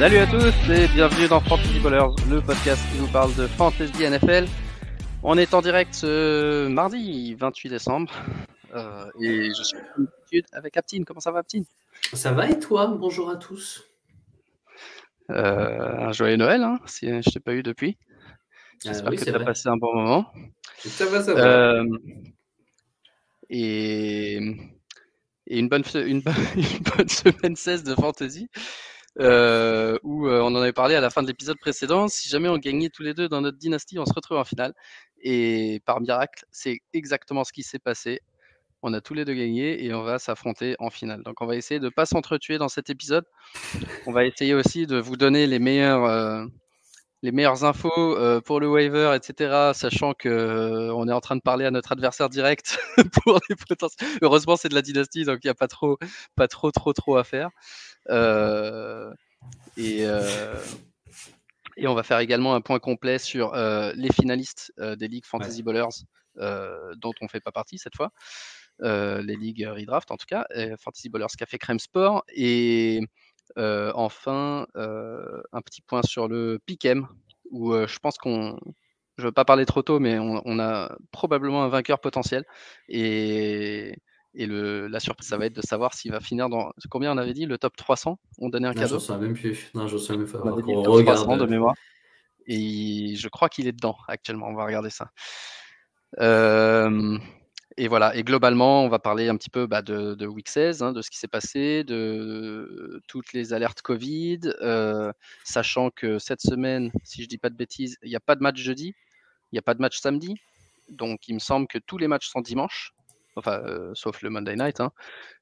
Salut à tous et bienvenue dans Fantasy Ballers, le podcast qui vous parle de Fantasy NFL. On est en direct ce mardi 28 décembre euh, et je suis comme d'habitude avec Aptine. Comment ça va Aptine? Ça va et toi? Bonjour à tous. Euh, un joyeux Noël, hein, si je t'ai pas eu depuis. J'espère Ah oui, que tu as vrai. passé un bon moment. Ça va, ça va. Euh, et, et une, bonne, fe- une, bo- une bonne semaine 16 de fantasy euh, où euh, on en avait parlé à la fin de l'épisode précédent. Si jamais on gagnait tous les deux dans notre dynastie, on se retrouve en finale. Et par miracle, c'est exactement ce qui s'est passé. On a tous les deux gagné et on va s'affronter en finale. Donc on va essayer de ne pas s'entretuer dans cet épisode. On va essayer aussi de vous donner les euh, les meilleures infos pour le waiver, etc. Sachant que on est en train de parler à notre adversaire direct. Heureusement, c'est de la dynastie, donc il n'y a pas trop, pas trop, trop, trop à faire. Euh, et, euh, et on va faire également un point complet sur euh, les finalistes des ligues Fantasy Ballers, euh, dont on ne fait pas partie cette fois. Les ligues redraft en tout cas, et Fantasy Ballers Café Crème Sport. Et euh, enfin, euh, un petit point sur le Pick'em, où euh, je pense qu'on. Je ne veux pas parler trop tôt, mais on, on a probablement un vainqueur potentiel. Et, et le, la surprise, ça va être de savoir s'il va finir dans. Combien on avait dit Le top 300 On donnait un Non, cadeau j'en sais même plus. Non, j'en sais même pas. on avait dit On le top regarde. 300 de mémoire. Et je crois qu'il est dedans actuellement. On va regarder ça. Euh, et voilà. Et globalement, on va parler un petit peu bah, de, de Week 16, hein, de ce qui s'est passé, de toutes les alertes Covid, euh, sachant que cette semaine, si je dis pas de bêtises, il n'y a pas de match jeudi, il n'y a pas de match samedi. Donc, il me semble que tous les matchs sont dimanche, enfin, euh, sauf le Monday night. hein.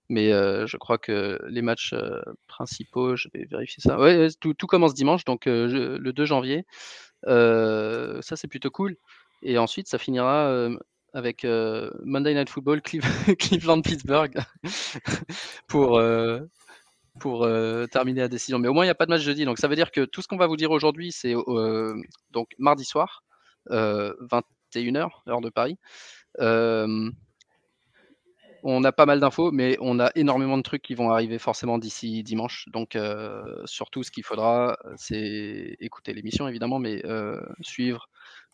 Mais euh, je crois que les matchs euh, principaux, je vais vérifier ça. Ouais, tout, commence dimanche, donc le 2 janvier. Ça, c'est plutôt cool. Et ensuite, ça finira avec Monday Night Football, Cleve- Cleveland-Pittsburgh, pour, pour terminer la décision. Mais au moins, il n'y a pas de match jeudi. Donc, ça veut dire que tout ce qu'on va vous dire aujourd'hui, c'est donc mardi soir, euh, 21h, heure de Paris. Euh, on a pas mal d'infos, mais on a énormément de trucs qui vont arriver forcément d'ici dimanche. Donc, euh, surtout, ce qu'il faudra, c'est écouter l'émission, évidemment, mais euh, suivre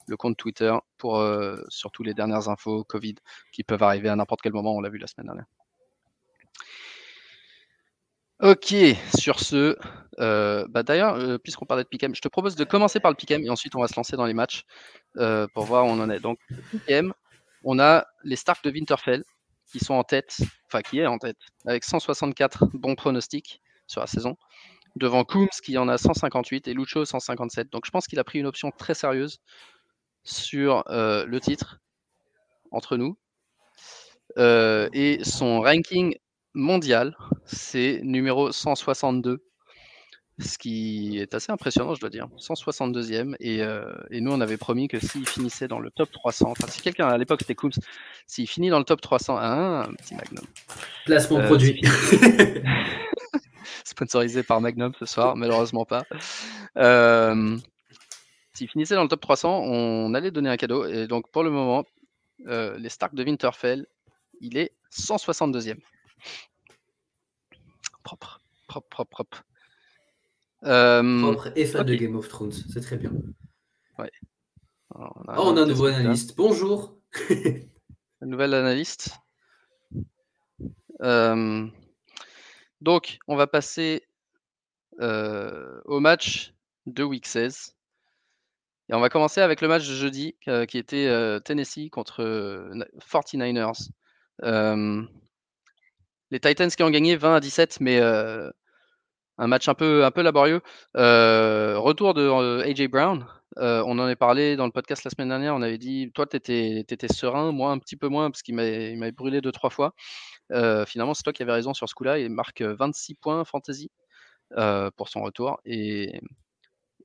le compte Twitter pour euh, surtout les dernières infos Covid qui peuvent arriver à n'importe quel moment. On l'a vu la semaine dernière. Ok, sur ce, euh, bah d'ailleurs, euh, puisqu'on parlait de Pick'em, je te propose de commencer par le Pick'em et ensuite on va se lancer dans les matchs euh, pour voir où on en est. Donc, Pick'em, on a les Stark de Winterfell qui sont en tête, enfin qui est en tête, avec 164 bons pronostics sur la saison, devant Coombs qui en a 158 et Lucho 157. Donc je pense qu'il a pris une option très sérieuse sur euh, le titre entre nous. Euh, et son ranking mondial, c'est numéro 162, ce qui est assez impressionnant, je dois dire. 162e. Et, euh, et nous, on avait promis que s'il finissait dans le top 300, enfin, si quelqu'un à l'époque c'était Coombs, s'il finit dans le top 300, ah, un petit Magnum. Placement Euh, produit. sponsorisé par Magnum ce soir, malheureusement pas. Euh, S'il finissait dans le top 300, on allait donner un cadeau. Et donc pour le moment, les Stark de Winterfell, il est 162e. Propre, propre, propre, propre. Euh, Propre et fan de. Game of Thrones. C'est très bien. alors, Oh, on a un nouveau analyste. Bonjour. Un nouvel analyste. Euh, donc, on va passer euh, au match de Week 16. Et on va commencer avec le match de jeudi euh, qui était Tennessee contre euh, na- 49ers. Euh, les Titans qui ont gagné 20 à 17, mais un match un peu, un peu laborieux. Euh, retour de euh, AJ Brown. Euh, on en a parlé dans le podcast la semaine dernière. On avait dit, toi, tu étais, serein, moi un petit peu moins, parce qu'il m'avait brûlé deux, trois fois. Finalement, c'est toi qui avais raison sur ce coup-là. Il marque euh, 26 points fantasy pour son retour. Et,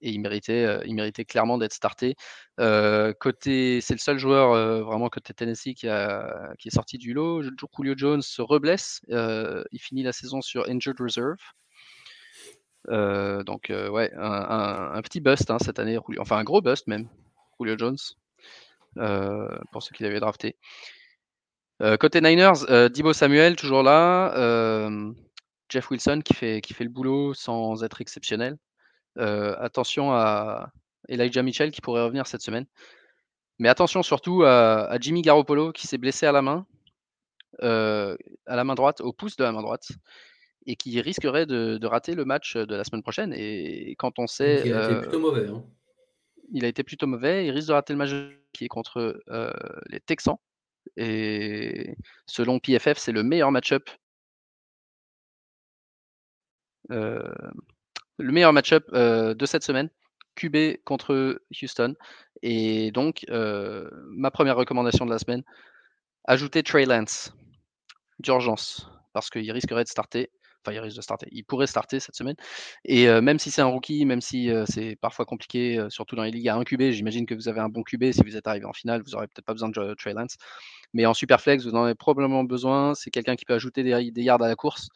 il, méritait, clairement d'être starté. C'est le seul joueur vraiment côté Tennessee qui, a, qui est sorti du lot. Julio Jones se reblesse. Il finit la saison sur Injured Reserve. Euh, donc, euh, ouais, un, petit bust hein, cette année. Enfin, un gros bust même, Julio Jones, euh, pour ceux qui l'avaient drafté. Côté Niners, Dibo Samuel, toujours là. Jeff Wilson qui fait, qui fait le boulot sans être exceptionnel. attention à Elijah Mitchell qui pourrait revenir cette semaine. Mais attention surtout à, Jimmy Garoppolo qui s'est blessé à la main, à la main droite, au pouce de la main droite, et qui risquerait de, rater le match de la semaine prochaine. Et quand on sait. il a été plutôt mauvais. Hein. Il a été plutôt mauvais. Il risque de rater le match qui est contre les Texans. Et selon PFF, c'est le meilleur match-up. le meilleur match-up de cette semaine. QB contre Houston. Et donc, ma première recommandation de la semaine, ajouter Trey Lance d'urgence, parce qu'il risquerait de starter. Il risque de starter. Il pourrait starter cette semaine. Et même si c'est un rookie, même si c'est parfois compliqué, surtout dans les ligues à un QB, j'imagine que vous avez un bon QB. Si vous êtes arrivé en finale, vous n'aurez peut-être pas besoin de Trey Lance. Mais en super flex, vous en avez probablement besoin. C'est quelqu'un qui peut ajouter des, des yards à la course.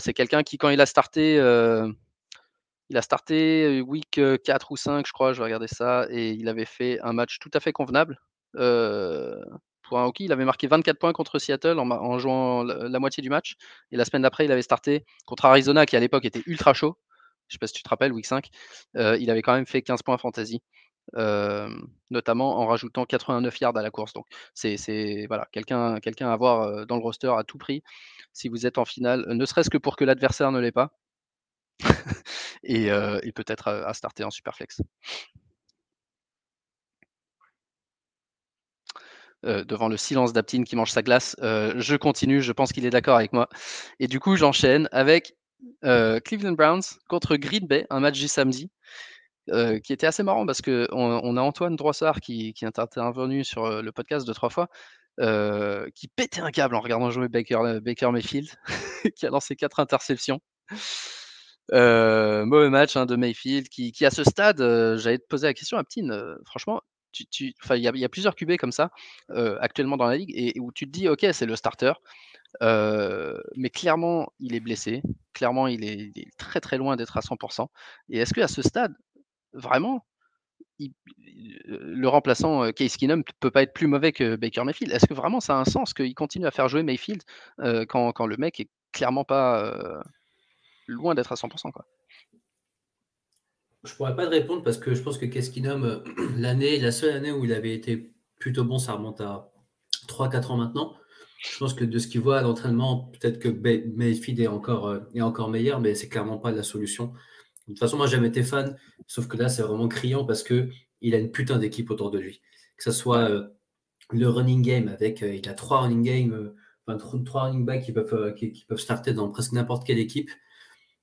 c'est quelqu'un qui, quand il a starté, il a starté week 4 ou 5, je crois, je vais regarder ça, et il avait fait un match tout à fait convenable. Pour un il avait marqué 24 points contre Seattle en, jouant la, moitié du match. Et la semaine d'après, il avait starté contre Arizona, qui à l'époque était ultra chaud. Je ne sais pas si tu te rappelles, week 5. il avait quand même fait 15 points fantasy. notamment en rajoutant 89 yards à la course. Donc c'est voilà, quelqu'un à avoir dans le roster à tout prix si vous êtes en finale, ne serait-ce que pour que l'adversaire ne l'ait pas. et, peut-être à, starter en Superflex. Devant le silence d'Aptine qui mange sa glace, je continue, je pense qu'il est d'accord avec moi. Et du coup, j'enchaîne avec Cleveland Browns contre Green Bay, un match du samedi. qui était assez marrant parce qu'on on a Antoine Droissard qui, est intervenu sur le podcast deux, trois fois, qui pétait un câble en regardant jouer Baker, Mayfield, qui a lancé quatre interceptions. Euh, mauvais match hein, de Mayfield qui, à ce stade, euh, j'allais te poser la question, Aptine, euh, franchement, il y, a, plusieurs QB comme ça actuellement dans la ligue et, où tu te dis, ok, c'est le starter, mais clairement, il est blessé, clairement, il est, très très loin d'être à 100%. Et est-ce qu'à ce stade, vraiment, le remplaçant Case Keenum peut pas être plus mauvais que Baker Mayfield? Est-ce que vraiment ça a un sens qu'il continue à faire jouer Mayfield quand, quand, le mec est clairement pas loin d'être à 100%. Quoi? Je pourrais pas te répondre parce que je pense que Keskinum, euh, l'année, la seule année où il avait été plutôt bon, ça remonte à 3-4 ans maintenant. Je pense que de ce qu'il voit à l'entraînement, peut-être que Mayfield est encore, euh, est encore meilleur, mais c'est clairement pas la solution. De toute façon, moi, j'ai jamais été fan, sauf que là, c'est vraiment criant parce que il a une putain d'équipe autour de lui. Que ce soit euh, le running game avec, il a trois running enfin, trois running backs qui peuvent, qui peuvent starter dans presque n'importe quelle équipe.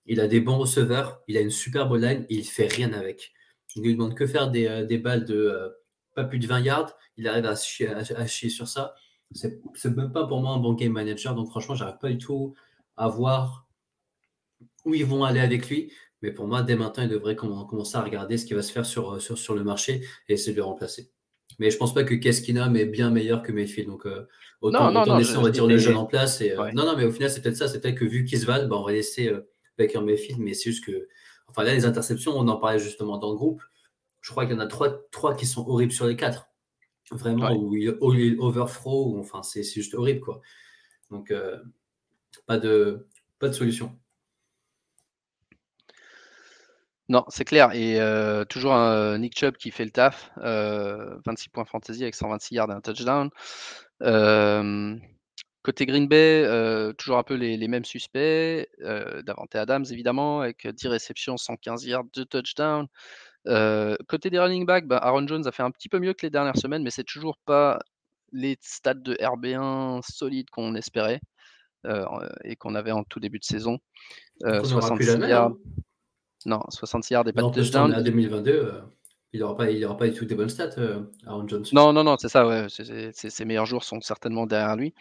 Il a des bons receveurs, il a une superbe line et il fait rien avec. Il ne lui demande que faire des, euh, balles de euh, pas plus de 20 yards. Il arrive à chier, à, chier sur ça. C'est même pas pour moi un bon game manager. Donc franchement, j'arrive pas du tout à voir où ils vont aller avec lui. Mais pour moi, dès maintenant, il devrait commencer à regarder ce qui va se faire sur, sur, sur le marché et essayer de le remplacer. Mais je pense pas que Keskinam est bien meilleur que Mayfield. Donc, euh, autant, laisser, on va dire, le jeune en place. Et, Non, non, mais au final, c'est peut-être ça. C'est peut-être que vu qu'ils se valent, bah, on va laisser Baker Mayfield, mais c'est juste que. Enfin, là, les interceptions, on en parlait justement dans le groupe. Je crois qu'il y en a trois, trois qui sont horribles sur les quatre. Vraiment, où il, il overthrow, enfin, c'est juste horrible, quoi. Donc, euh, pas, de, pas de solution. Non, c'est clair. Et euh, toujours un Nick Chubb qui fait le taf. 26 euh, points fantasy avec 126 yards et un touchdown. Côté Green Bay, euh, toujours un peu les, mêmes suspects. Euh, Davante Adams, évidemment, avec 10 réceptions, 115 yards, 2 touchdowns. Euh, côté des running backs, bah, Aaron Jones a fait un petit peu mieux que les dernières semaines, mais c'est toujours pas les stats de RB1 solides qu'on espérait et qu'on avait en tout début de saison. 66 yards. Hein? Non, 66 yards et pas de touchdown. 2022 il n'aura pas, pas du tout des bonnes stats, Aaron Jones. Non, non, non, c'est ça, ouais. ses meilleurs jours sont certainement derrière lui.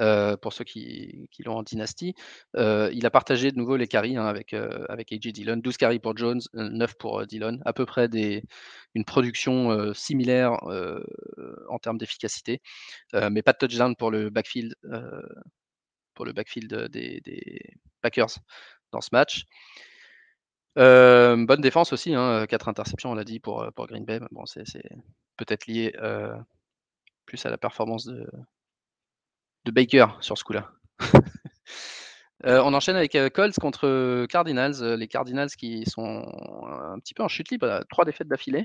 Euh, pour ceux qui, l'ont en dynastie. Euh, il a partagé de nouveau les carries hein, avec, euh, avec AJ Dillon. 12 carries pour Jones, 9 pour Dillon. À peu près une production similaire en termes d'efficacité, mais pas de touchdown pour le backfield, pour le backfield des, Packers dans ce match. Bonne défense aussi, hein, 4 interceptions, on l'a dit, pour, pour Green Bay. Bon, c'est peut-être lié plus à la performance de, de Baker sur ce coup-là. on enchaîne avec Colts contre Cardinals. les Cardinals qui sont un petit peu en chute libre, trois défaites d'affilée,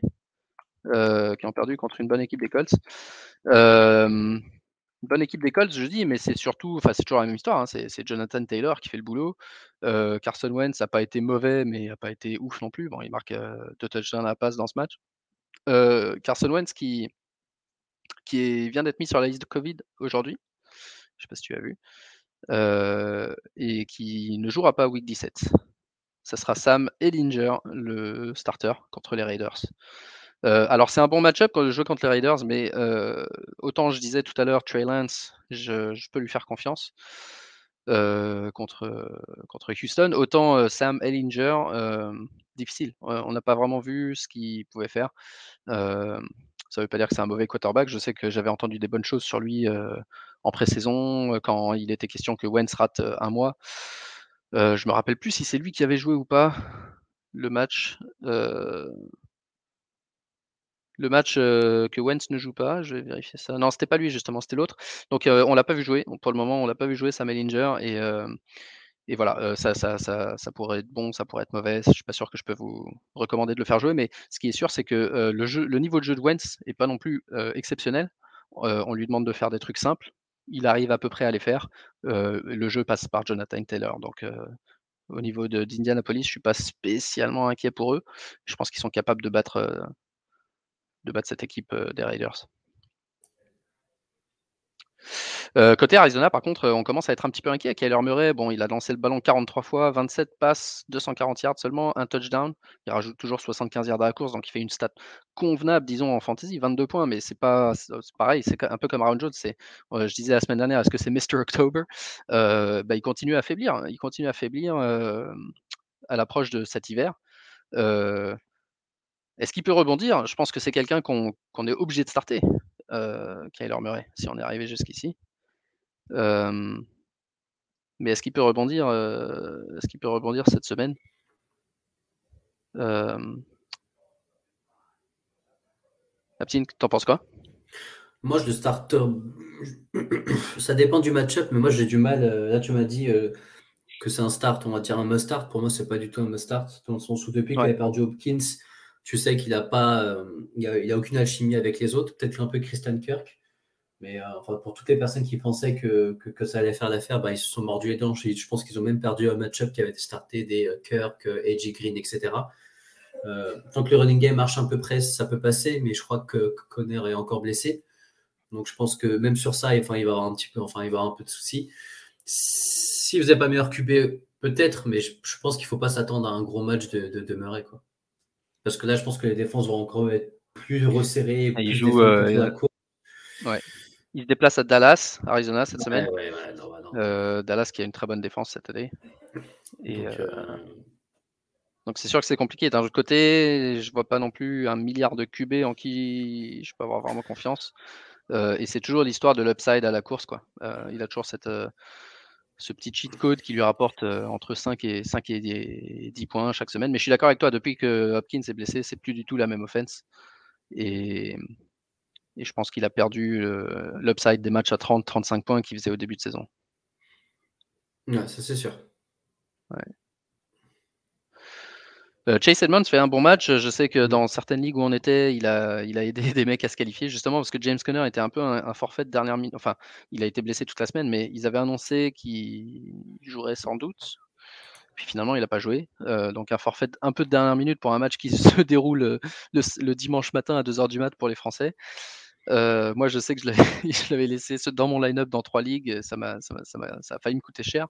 qui ont perdu contre une bonne équipe des Colts. Bonne équipe des Colts, je dis, mais c'est surtout, enfin c'est toujours la même histoire. Hein, c'est Jonathan Taylor qui fait le boulot. Carson Wentz n'a pas été mauvais, mais n'a pas été ouf non plus. Bon, il marque deux touchdowns à la passe dans ce match. Carson Wentz qui, vient d'être mis sur la liste de Covid aujourd'hui. Je ne sais pas si tu as vu. et qui ne jouera pas week 17. Ça sera Sam Ellinger, le starter, contre les Raiders. Alors c'est un bon match-up quand je joue contre les Raiders, mais autant je disais tout à l'heure, Trey Lance, je, peux lui faire confiance contre, contre Houston, autant Sam Ellinger, difficile. on n'a pas vraiment vu ce qu'il pouvait faire. Ça ne veut pas dire que c'est un mauvais quarterback. Je sais que j'avais entendu des bonnes choses sur lui en pré-saison, quand il était question que Wentz rate un mois. Je je me rappelle plus si c'est lui qui avait joué ou pas le match. Le match que Wentz ne joue pas, je vais vérifier ça. Non, c'était pas lui justement, c'était l'autre. Donc on l'a pas vu jouer. Pour le moment, on l'a pas vu jouer Sam Ellinger et et voilà, ça, ça, ça, ça, pourrait être bon, ça pourrait être mauvais. Je suis pas sûr que je peux vous recommander de le faire jouer, mais ce qui est sûr, c'est que le, jeu, le niveau de jeu de Wentz est pas non plus exceptionnel. on lui demande de faire des trucs simples. Il arrive à peu près à les faire. le jeu passe par Jonathan Taylor. Donc, au niveau d'Indianapolis, je suis pas spécialement inquiet pour eux. Je pense qu'ils sont capables de battre, de battre cette équipe des Raiders. Euh, côté Arizona, par contre, on commence à être un petit peu inquiet. Kyler Murray, bon, il a lancé le ballon 43 fois, 27 passes, 240 yards seulement, un touchdown. Il rajoute toujours 75 yards à la course, donc il fait une stat convenable, disons, en fantasy, 22 points, mais c'est pas pareil, c'est un peu comme Aaron Jones. C'est, je disais la semaine dernière, est-ce que c'est Mr. October? Euh, bah, Il continue à affaiblir, il continue à affaiblir euh, à l'approche de cet hiver. Est-ce qu'il peut rebondir? Je pense que c'est quelqu'un qu'on est obligé de starter, Kyler Murray, si on est arrivé jusqu'ici mais est-ce qu'il peut rebondir, est-ce qu'il peut rebondir cette semaine? Hem tu t'en penses quoi? Moi, je le starter, ça dépend du match-up, mais moi j'ai du mal, là tu m'as dit, que c'est un start, on va dire un must start. Pour moi, c'est pas du tout un must start, dans le sens où depuis qu'il a perdu Hopkins, tu sais qu'il a pas, il a aucune alchimie avec les autres, peut-être un peu Christian Kirk. Mais euh, pour toutes les personnes qui pensaient que, que, ça allait faire l'affaire, bah, ils se sont mordus les dents. Je, pense qu'ils ont même perdu un match-up qui avait été starté des euh, Kirk, euh, AJ Green, etc. tant que le running game marche un peu près, ça peut passer, mais je crois que Conner est encore blessé. Donc je pense que même sur ça, enfin, il va avoir un petit peu, enfin, il va avoir un peu de soucis. Si vous n'avez pas meilleur QB, peut-être, mais je, pense qu'il ne faut pas s'attendre à un gros match de, de, Murray. Parce que là, je pense que les défenses vont encore être plus resserrées. il joue. Ouais. Il se déplace à Dallas, Arizona, cette semaine. Euh, Dallas qui a une très bonne défense cette année. Et, donc, euh, euh, c'est sûr que c'est compliqué. D'un autre côté, je vois pas non plus un milliard de QB en qui je peux avoir vraiment confiance. et c'est toujours l'histoire de l'upside à la course. Quoi. il a toujours cette, ce petit cheat code qui lui rapporte entre 5 et, 5 et 10 points chaque semaine. Mais je suis d'accord avec toi, depuis que Hopkins est blessé, c'est plus du tout la même offense. Et et je pense qu'il a perdu euh, l'upside des matchs à 30-35 points qu'il faisait au début de saison. Ouais, ça c'est sûr. Euh, Chase Edmonds fait un bon match. Je sais que dans certaines ligues où on était, il a, il a aidé des mecs à se qualifier, justement parce que James Conner était un peu un, forfait de dernière minute. Enfin, il a été blessé toute la semaine, mais ils avaient annoncé qu'il jouerait sans doute. Puis finalement, il n'a pas joué. Euh, donc un forfait un peu de dernière minute pour un match qui se déroule le, dimanche matin à 2h du mat pour les Français. Euh, moi, je sais que je l'avais laissé dans mon line-up dans trois ligues. Ça, m'a, ça, ça, a failli me coûter cher.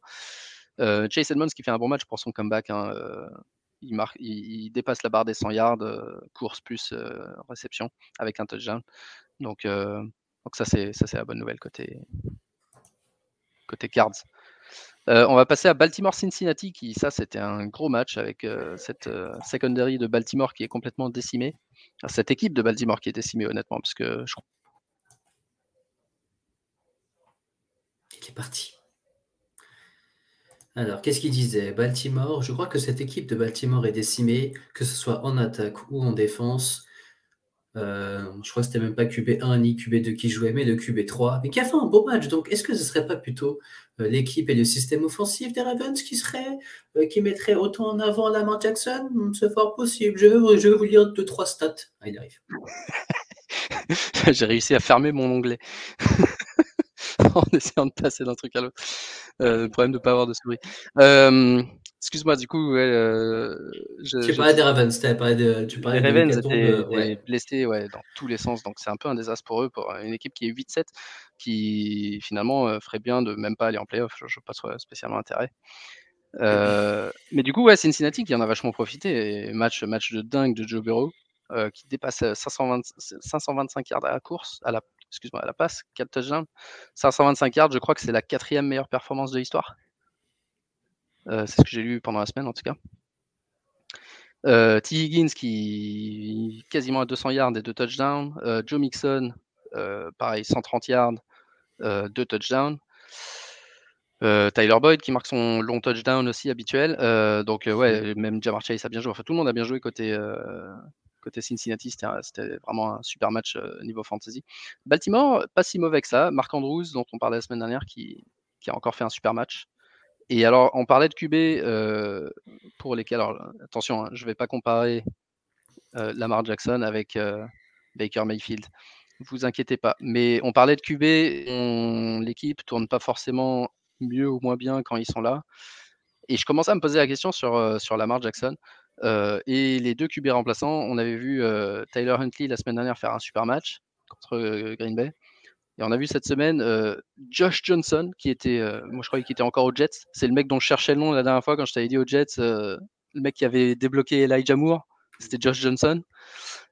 Euh, Chase Edmonds qui fait un bon match pour son comeback. Hein, euh, il, marque, il, dépasse la barre des 100 yards, course plus réception avec un touchdown. Donc, donc ça, c'est, la bonne nouvelle côté, côté Cards. on va passer à Baltimore-Cincinnati, qui ça c'était un gros match avec cette secondary de Baltimore qui est complètement décimée cette équipe de Baltimore qui est décimée, honnêtement, parce que je Qui est parti. Alors, qu'est-ce qu'il disait? Baltimore, je crois que cette équipe de Baltimore est décimée, que ce soit en attaque ou en défense. Euh, je crois que c'était même pas QB1 ni QB2 qui jouait, mais le QB3, mais qui a fait un beau match. Donc, est-ce que ce serait pas plutôt euh, l'équipe et le système offensif des Ravens qui serait, euh, qui mettrait autant en avant Lamar Jackson? Hmm, C'est fort possible. Je vais, je vais vous lire deux trois stats. Ah, il arrive. J'ai réussi à fermer mon onglet en essayant de passer d'un truc à l'autre. le problème de ne pas avoir de souris. Excuse-moi, du coup, euh, tu parlais des Ravens, tu parlais de, tu parlais les Ravens étaient, blessés ouais, dans tous les sens, donc c'est un peu un désastre pour eux, pour une équipe qui est 8-7, qui finalement euh, ferait bien de même pas aller en playoff, je ne pas spécialement intérêt. Euh, mais du coup, ouais, Cincinnati qui en a vachement profité, match, match de dingue de Joe Burrow, qui dépasse 525 yards à la course, à la, excuse-moi, à la passe, 4 touchdowns, 525 yards, je crois que c'est la quatrième meilleure performance de l'histoire. Euh, c'est ce que j'ai lu pendant la semaine en tout cas. Euh, T. Higgins qui quasiment à 200 yards et 2 touchdowns. Euh, Joe Mixon, pareil, 130 yards, 2 touchdowns. Tyler Boyd qui marque son long touchdown aussi habituel. donc ouais, même Jamar Chase a bien joué. Enfin, tout le monde a bien joué côté, côté Cincinnati. C'était vraiment un super match niveau fantasy. Baltimore, pas si mauvais que ça. Marc Andrews, dont on parlait la semaine dernière, qui, a encore fait un super match. Et alors, on parlait de QB euh, pour lesquels, attention, hein, je ne vais pas comparer euh, Lamar Jackson avec euh, Baker Mayfield. Vous inquiétez pas. Mais on parlait de QB, l'équipe tourne pas forcément mieux ou moins bien quand ils sont là. Et je commençais à me poser la question sur, sur Lamar Jackson. Et les deux QB remplaçants, on avait vu Tyler Huntley la semaine dernière faire un super match contre Green Bay. Et on a vu cette semaine euh, Josh Johnson, qui était, euh, moi je croyais qu'il était encore aux Jets. C'est le mec dont je cherchais le nom la dernière fois quand je t'avais dit aux Jets, euh, le mec qui avait débloqué Elijah Moore, c'était Josh Johnson.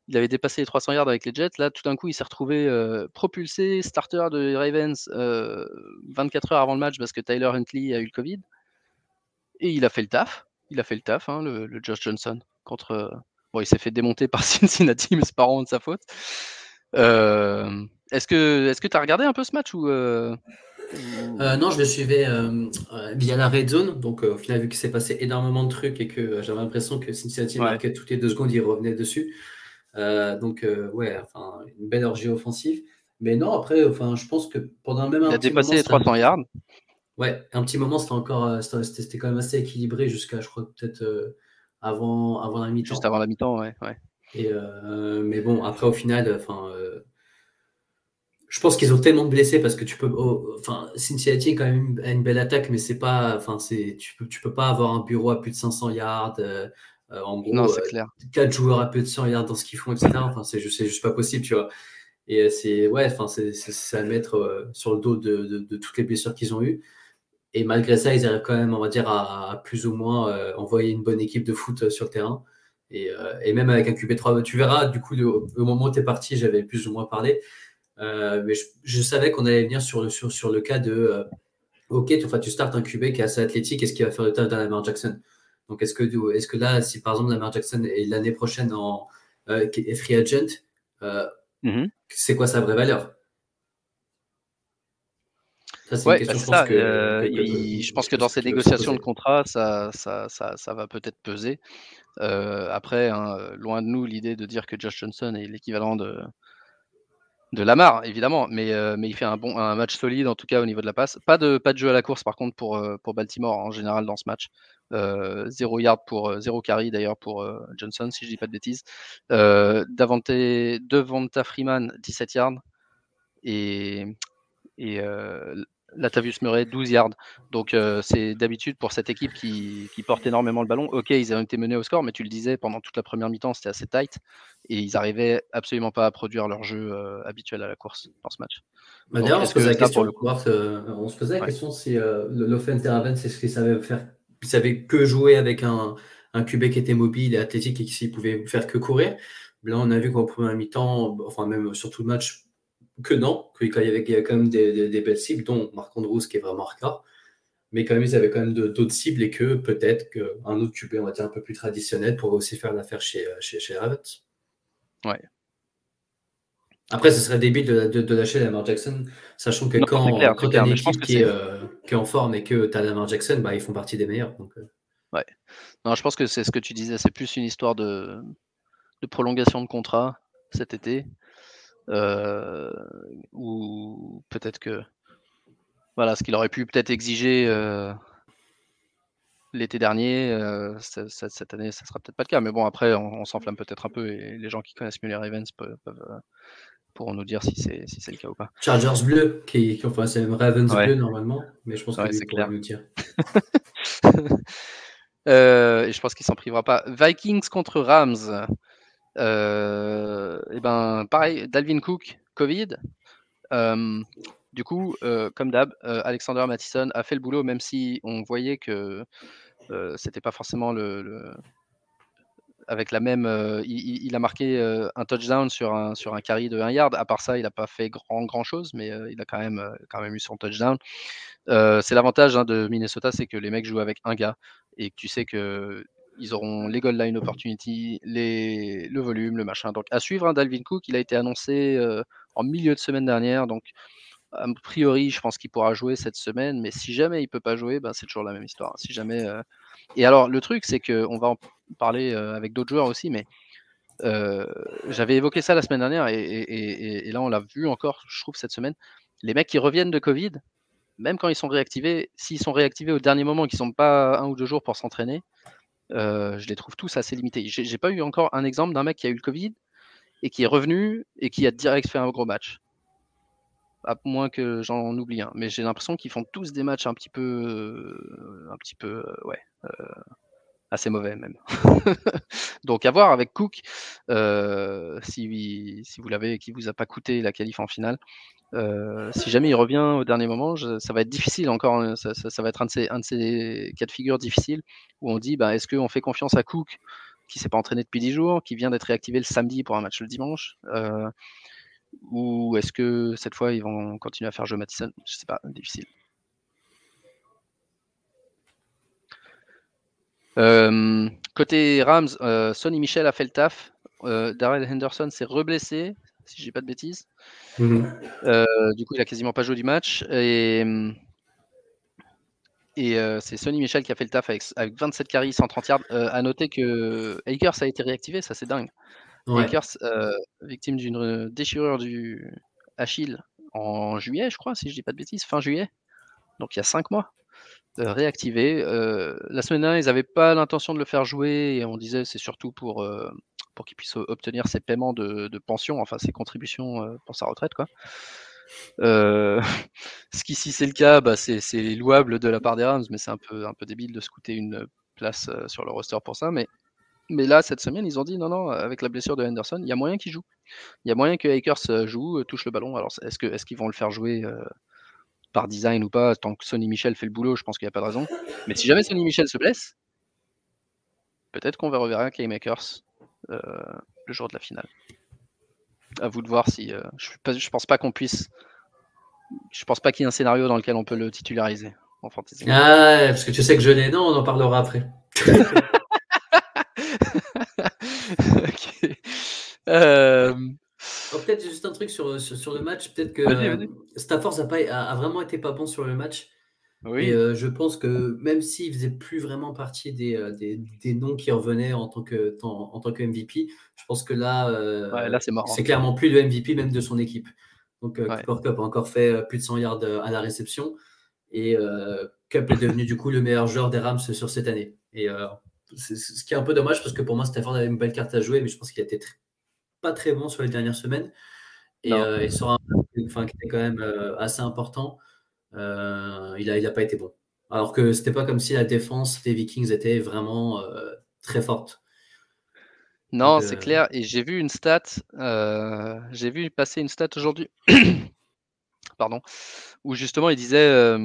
Il avait dépassé les 300 yards avec les Jets. Là, tout d'un coup, il s'est retrouvé propulsé, starter de Ravens 24 heures avant le match parce que Tyler Huntley a eu le Covid. Et il a fait le taf. Il a fait le taf, hein, le, le, Josh Johnson. Contre, bon, il s'est fait démonter par Cincinnati, mais c'est pas vraiment de sa faute. Euh, est-ce que tu as regardé un peu ce match ou euh, euh, non, je le suivais via la red zone. Donc, au final, vu qu'il s'est passé énormément de trucs et que j'avais l'impression que Cincinnati marquait toutes les deux secondes, il revenait dessus. donc, ouais, enfin, une belle orgie offensive. Mais non, après, enfin, je pense que pendant même un il a dépassé les 300 yards. Ouais, un petit moment, c'était encore, c'était quand même assez équilibré jusqu'à, je crois, peut-être avant, avant la mi-temps. Juste avant la mi-temps, ouais. ouais. Et, mais bon, après, au final, enfin je pense qu'ils ont tellement de blessés parce que tu peux. Oh, enfin, Cincinnati quand même une belle attaque, mais c'est pas. Enfin, c'est tu peux tu peux pas avoir un bureau à plus de 500 yards. Euh, euh, en gros, non, c'est clair. 4 joueurs à plus de 100 yards dans ce qu'ils font, etc. Enfin, c'est juste, juste pas possible, tu vois. Et c'est ouais, enfin, c'est à mettre sur le dos de, de, toutes les blessures qu'ils ont eues. Et malgré ça, ils arrivent quand même, on va dire, à, plus ou moins envoyer une bonne équipe de foot sur le terrain. Et, et, même avec un QB3, tu verras, du coup, au moment où tu es parti, j'avais plus ou moins parlé. Euh, mais je, savais qu'on allait venir sur le, sur, sur le cas de euh, OK, tu, enfin, tu startes un QB qui est assez athlétique, est-ce qu'il va faire le taf d'un Lamar Jackson? Donc, est-ce que, est que là, si par exemple Lamar Jackson est l'année prochaine en euh, free agent, mm-hmm. c'est quoi sa vraie valeur? Ouais, bah, je, pense que, je pense que dans ces négociations de contrat, ça, ça, ça, va peut-être peser. après, hein, loin de nous l'idée de dire que Josh Johnson est l'équivalent de, de Lamar, évidemment, mais, euh, mais il fait un, bon, un match solide en tout cas au niveau de la passe. Pas de, pas de jeu à la course par contre pour, euh, pour Baltimore en général dans ce match. Euh, zéro yard pour zéro carry d'ailleurs pour Johnson si je dis pas de bêtises. Davante, Devonta Freeman 17 yards et, et Latavius Murray, 12 yards. Donc euh, c'est d'habitude pour cette équipe qui, porte énormément le ballon. Ok, ils ont été menés au score, mais tu le disais, pendant toute la première mi-temps, c'était assez tight. Et ils n'arrivaient absolument pas à produire leur jeu euh, habituel à la course dans ce match. Bah, d'ailleurs, on, se posait la question, euh, on se posait la question si l'offense des Ravens, c'est ce qu'ils savaient faire. Ils savaient que jouer avec un, un QB qui était mobile et athlétique et qui pouvait faire que courir? Là, on a vu qu'en première mi-temps, enfin même sur tout le match, que non, qu'il y, avait, y avait quand même des, belles cibles, dont Marc Andrews qui est vraiment hardcore, mais quand même ils avaient quand même d'autres cibles et que peut-être qu'un autre QB, on va dire un peu plus traditionnel, pourrait aussi faire l'affaire chez, chez, chez Ravens. Ouais. Après, ce serait débile de, de, lâcher Lamar Jackson, sachant que quand, tu as une équipe qui, est, euh, qui, est, en forme et que tu as Lamar Jackson, bah, ils font partie des meilleurs. Donc, euh. Ouais. Non, je pense que c'est ce que tu disais, c'est plus une histoire de, de prolongation de contrat cet été. Ou peut-être que voilà, ce qu'il aurait pu peut-être exiger l'été dernier, cette année, ça sera peut-être pas le cas. Mais bon, après, on, s'enflamme peut-être un peu et les gens qui connaissent mieux les Ravens peuvent, pourront nous dire si c'est si le cas ou pas. Chargers bleu, qui, enfin c'est Ravens bleu normalement, mais je pense que c'est clair. Nous dire. et je pense qu'il s'en privera pas. Vikings contre Rams. Et ben pareil, Dalvin Cook, Covid. Du coup, euh, comme d'hab, euh, Alexander Mattison a fait le boulot, même si on voyait que euh, c'était pas forcément le, avec la même. Il, a marqué un touchdown sur un sur un carry de 1 yard. À part ça, il n'a pas fait grand grand chose, mais il a quand même quand même eu son touchdown. c'est l'avantage hein, de Minnesota, c'est que les mecs jouent avec un gars et que tu sais que ils auront les goal line opportunity, les, le volume, le machin. Donc à suivre, hein, Dalvin Cook, il a été annoncé en milieu de semaine dernière, donc a priori, je pense qu'il pourra jouer cette semaine, mais si jamais il peut pas jouer, ben, c'est toujours la même histoire. Si jamais, euh, Et alors, le truc, c'est qu'on va en parler euh, avec d'autres joueurs aussi, mais euh, j'avais évoqué ça la semaine dernière, et, là, on l'a vu encore, je trouve, cette semaine. Les mecs qui reviennent de Covid, même quand ils sont réactivés, s'ils sont réactivés au dernier moment, qu'ils sont pas un ou deux jours pour s'entraîner, je les trouve tous assez limités. J'ai pas eu encore un exemple d'un mec qui a eu le Covid et qui est revenu et qui a direct fait un gros match à moins que j'en oublie un. Mais j'ai l'impression qu'ils font tous des matchs un petit peu, euh, un petit peu, euh, ouais, euh, assez mauvais même. Donc à voir avec Cook, si, si vous l'avez, qui vous a pas coûté la qualif en finale. si jamais il revient au dernier moment, ça va être difficile encore. Hein, ça, va être un de, ces, cas de figure difficiles où on dit bah, est-ce qu'on fait confiance à Cook qui s'est pas entraîné depuis 10 jours, qui vient d'être réactivé le samedi pour un match le dimanche ou est-ce que cette fois ils vont continuer à faire jouer Mattison Je sais pas, difficile. Euh, côté Rams, euh, Sonny Michel a fait le taf. Euh, Darrell Henderson s'est reblessé, si j'ai pas de bêtises. Mhm. du coup, il a quasiment pas joué du match. Et, et c'est Sonny Michel qui a fait le taf avec, 27 carries, 130 yards. à noter que Akers a été réactivé, ça c'est dingue. Akers, euh, victime d'une déchirure du Achille en juillet, je crois, si je dis pas de bêtises, fin juillet. Donc il y a cinq mois. Euh, réactivé. Euh, la semaine dernière, ils n'avaient pas l'intention de le faire jouer et on disait c'est surtout pour, pour qu'il puisse obtenir ses paiements de, pension, enfin ses contributions pour sa retraite. Quoi. ce qui, si c'est le cas, bah, c'est louable de la part des Rams, mais c'est un peu, un peu débile de se coûter une place sur le roster pour ça. Mais mais là, cette semaine, ils ont dit non, non, avec la blessure de Henderson, il y a moyen qu'il joue. Il y a moyen que Akers euh, joue, euh, touche le ballon. Alors, est-ce qu'ils est vont le faire jouer euh, par design ou pas Tant que Sonny Michel fait le boulot, je pense qu'il n'y a pas de raison. Mais si jamais Sonny Michel se blesse, peut-être qu'on va reverra Kay Makers le jour de la finale. À vous de voir si. je, ne pense pas qu'on puisse. Je pense pas qu'il y ait un scénario dans lequel on peut le titulariser en fantasy. Ah, parce que tu sais que je l'ai. Non, on en parlera après. Euh, oh, peut-être juste un truc sur, sur, le match. Peut-être que Stafford a, pas, a, vraiment été pas bon sur le match. Oui. Et euh, je pense que même s'il faisait plus vraiment partie des, euh, des, des, noms qui revenaient en tant que, en, tant que MVP, je pense que là, là c'est clairement plus le MVP même de son équipe. Donc, Cooper Cup a encore fait plus de 100 yards à la réception. Et Cup est devenu du coup le meilleur joueur des Rams sur cette année. Et ce qui est un peu dommage parce que pour moi, Stafford avait une belle carte à jouer, mais je pense qu'il a été pas très bon sur les dernières semaines. Et, euh, sur un enfin, qui était quand même euh, assez important, euh, il n'a il a pas été bon. Alors que c'était pas comme si la défense des Vikings était vraiment très forte. Non, c'est clair. Et j'ai vu une stat, j'ai vu passer une stat aujourd'hui, pardon, où justement il disait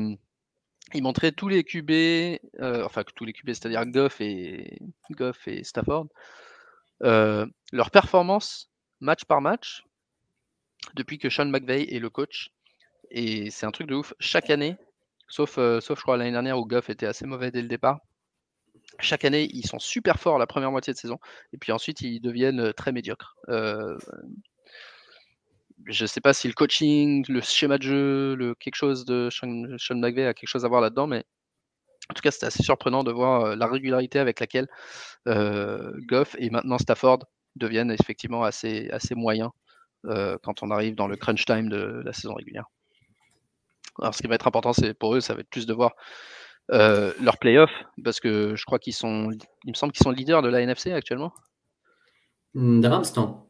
il montrait tous les QB, euh, enfin tous les QB, c'est-à-dire Goff et Goff et Stafford, euh, leur performance match par match depuis que Sean McVay est le coach. Et c'est un truc de ouf. Chaque année, sauf, euh, sauf je crois l'année dernière où Goff était assez mauvais dès le départ. Chaque année, ils sont super forts la première moitié de saison, et puis ensuite ils deviennent très médiocres je ne sais pas si le coaching, le schéma de jeu, le quelque chose de Sean, Sean McVay a quelque chose à voir là-dedans, mais en tout cas, c'était assez surprenant de voir la régularité avec laquelle Goff et maintenant Stafford deviennent effectivement assez, assez moyens quand on arrive dans le crunch time de la saison régulière. Alors, ce qui va être important, c'est pour eux, ça va être plus de voir leur playoff, parce que je crois qu'ils sont, il me semble qu'ils sont leaders de la NFC actuellement. Hmm, de Rams, non.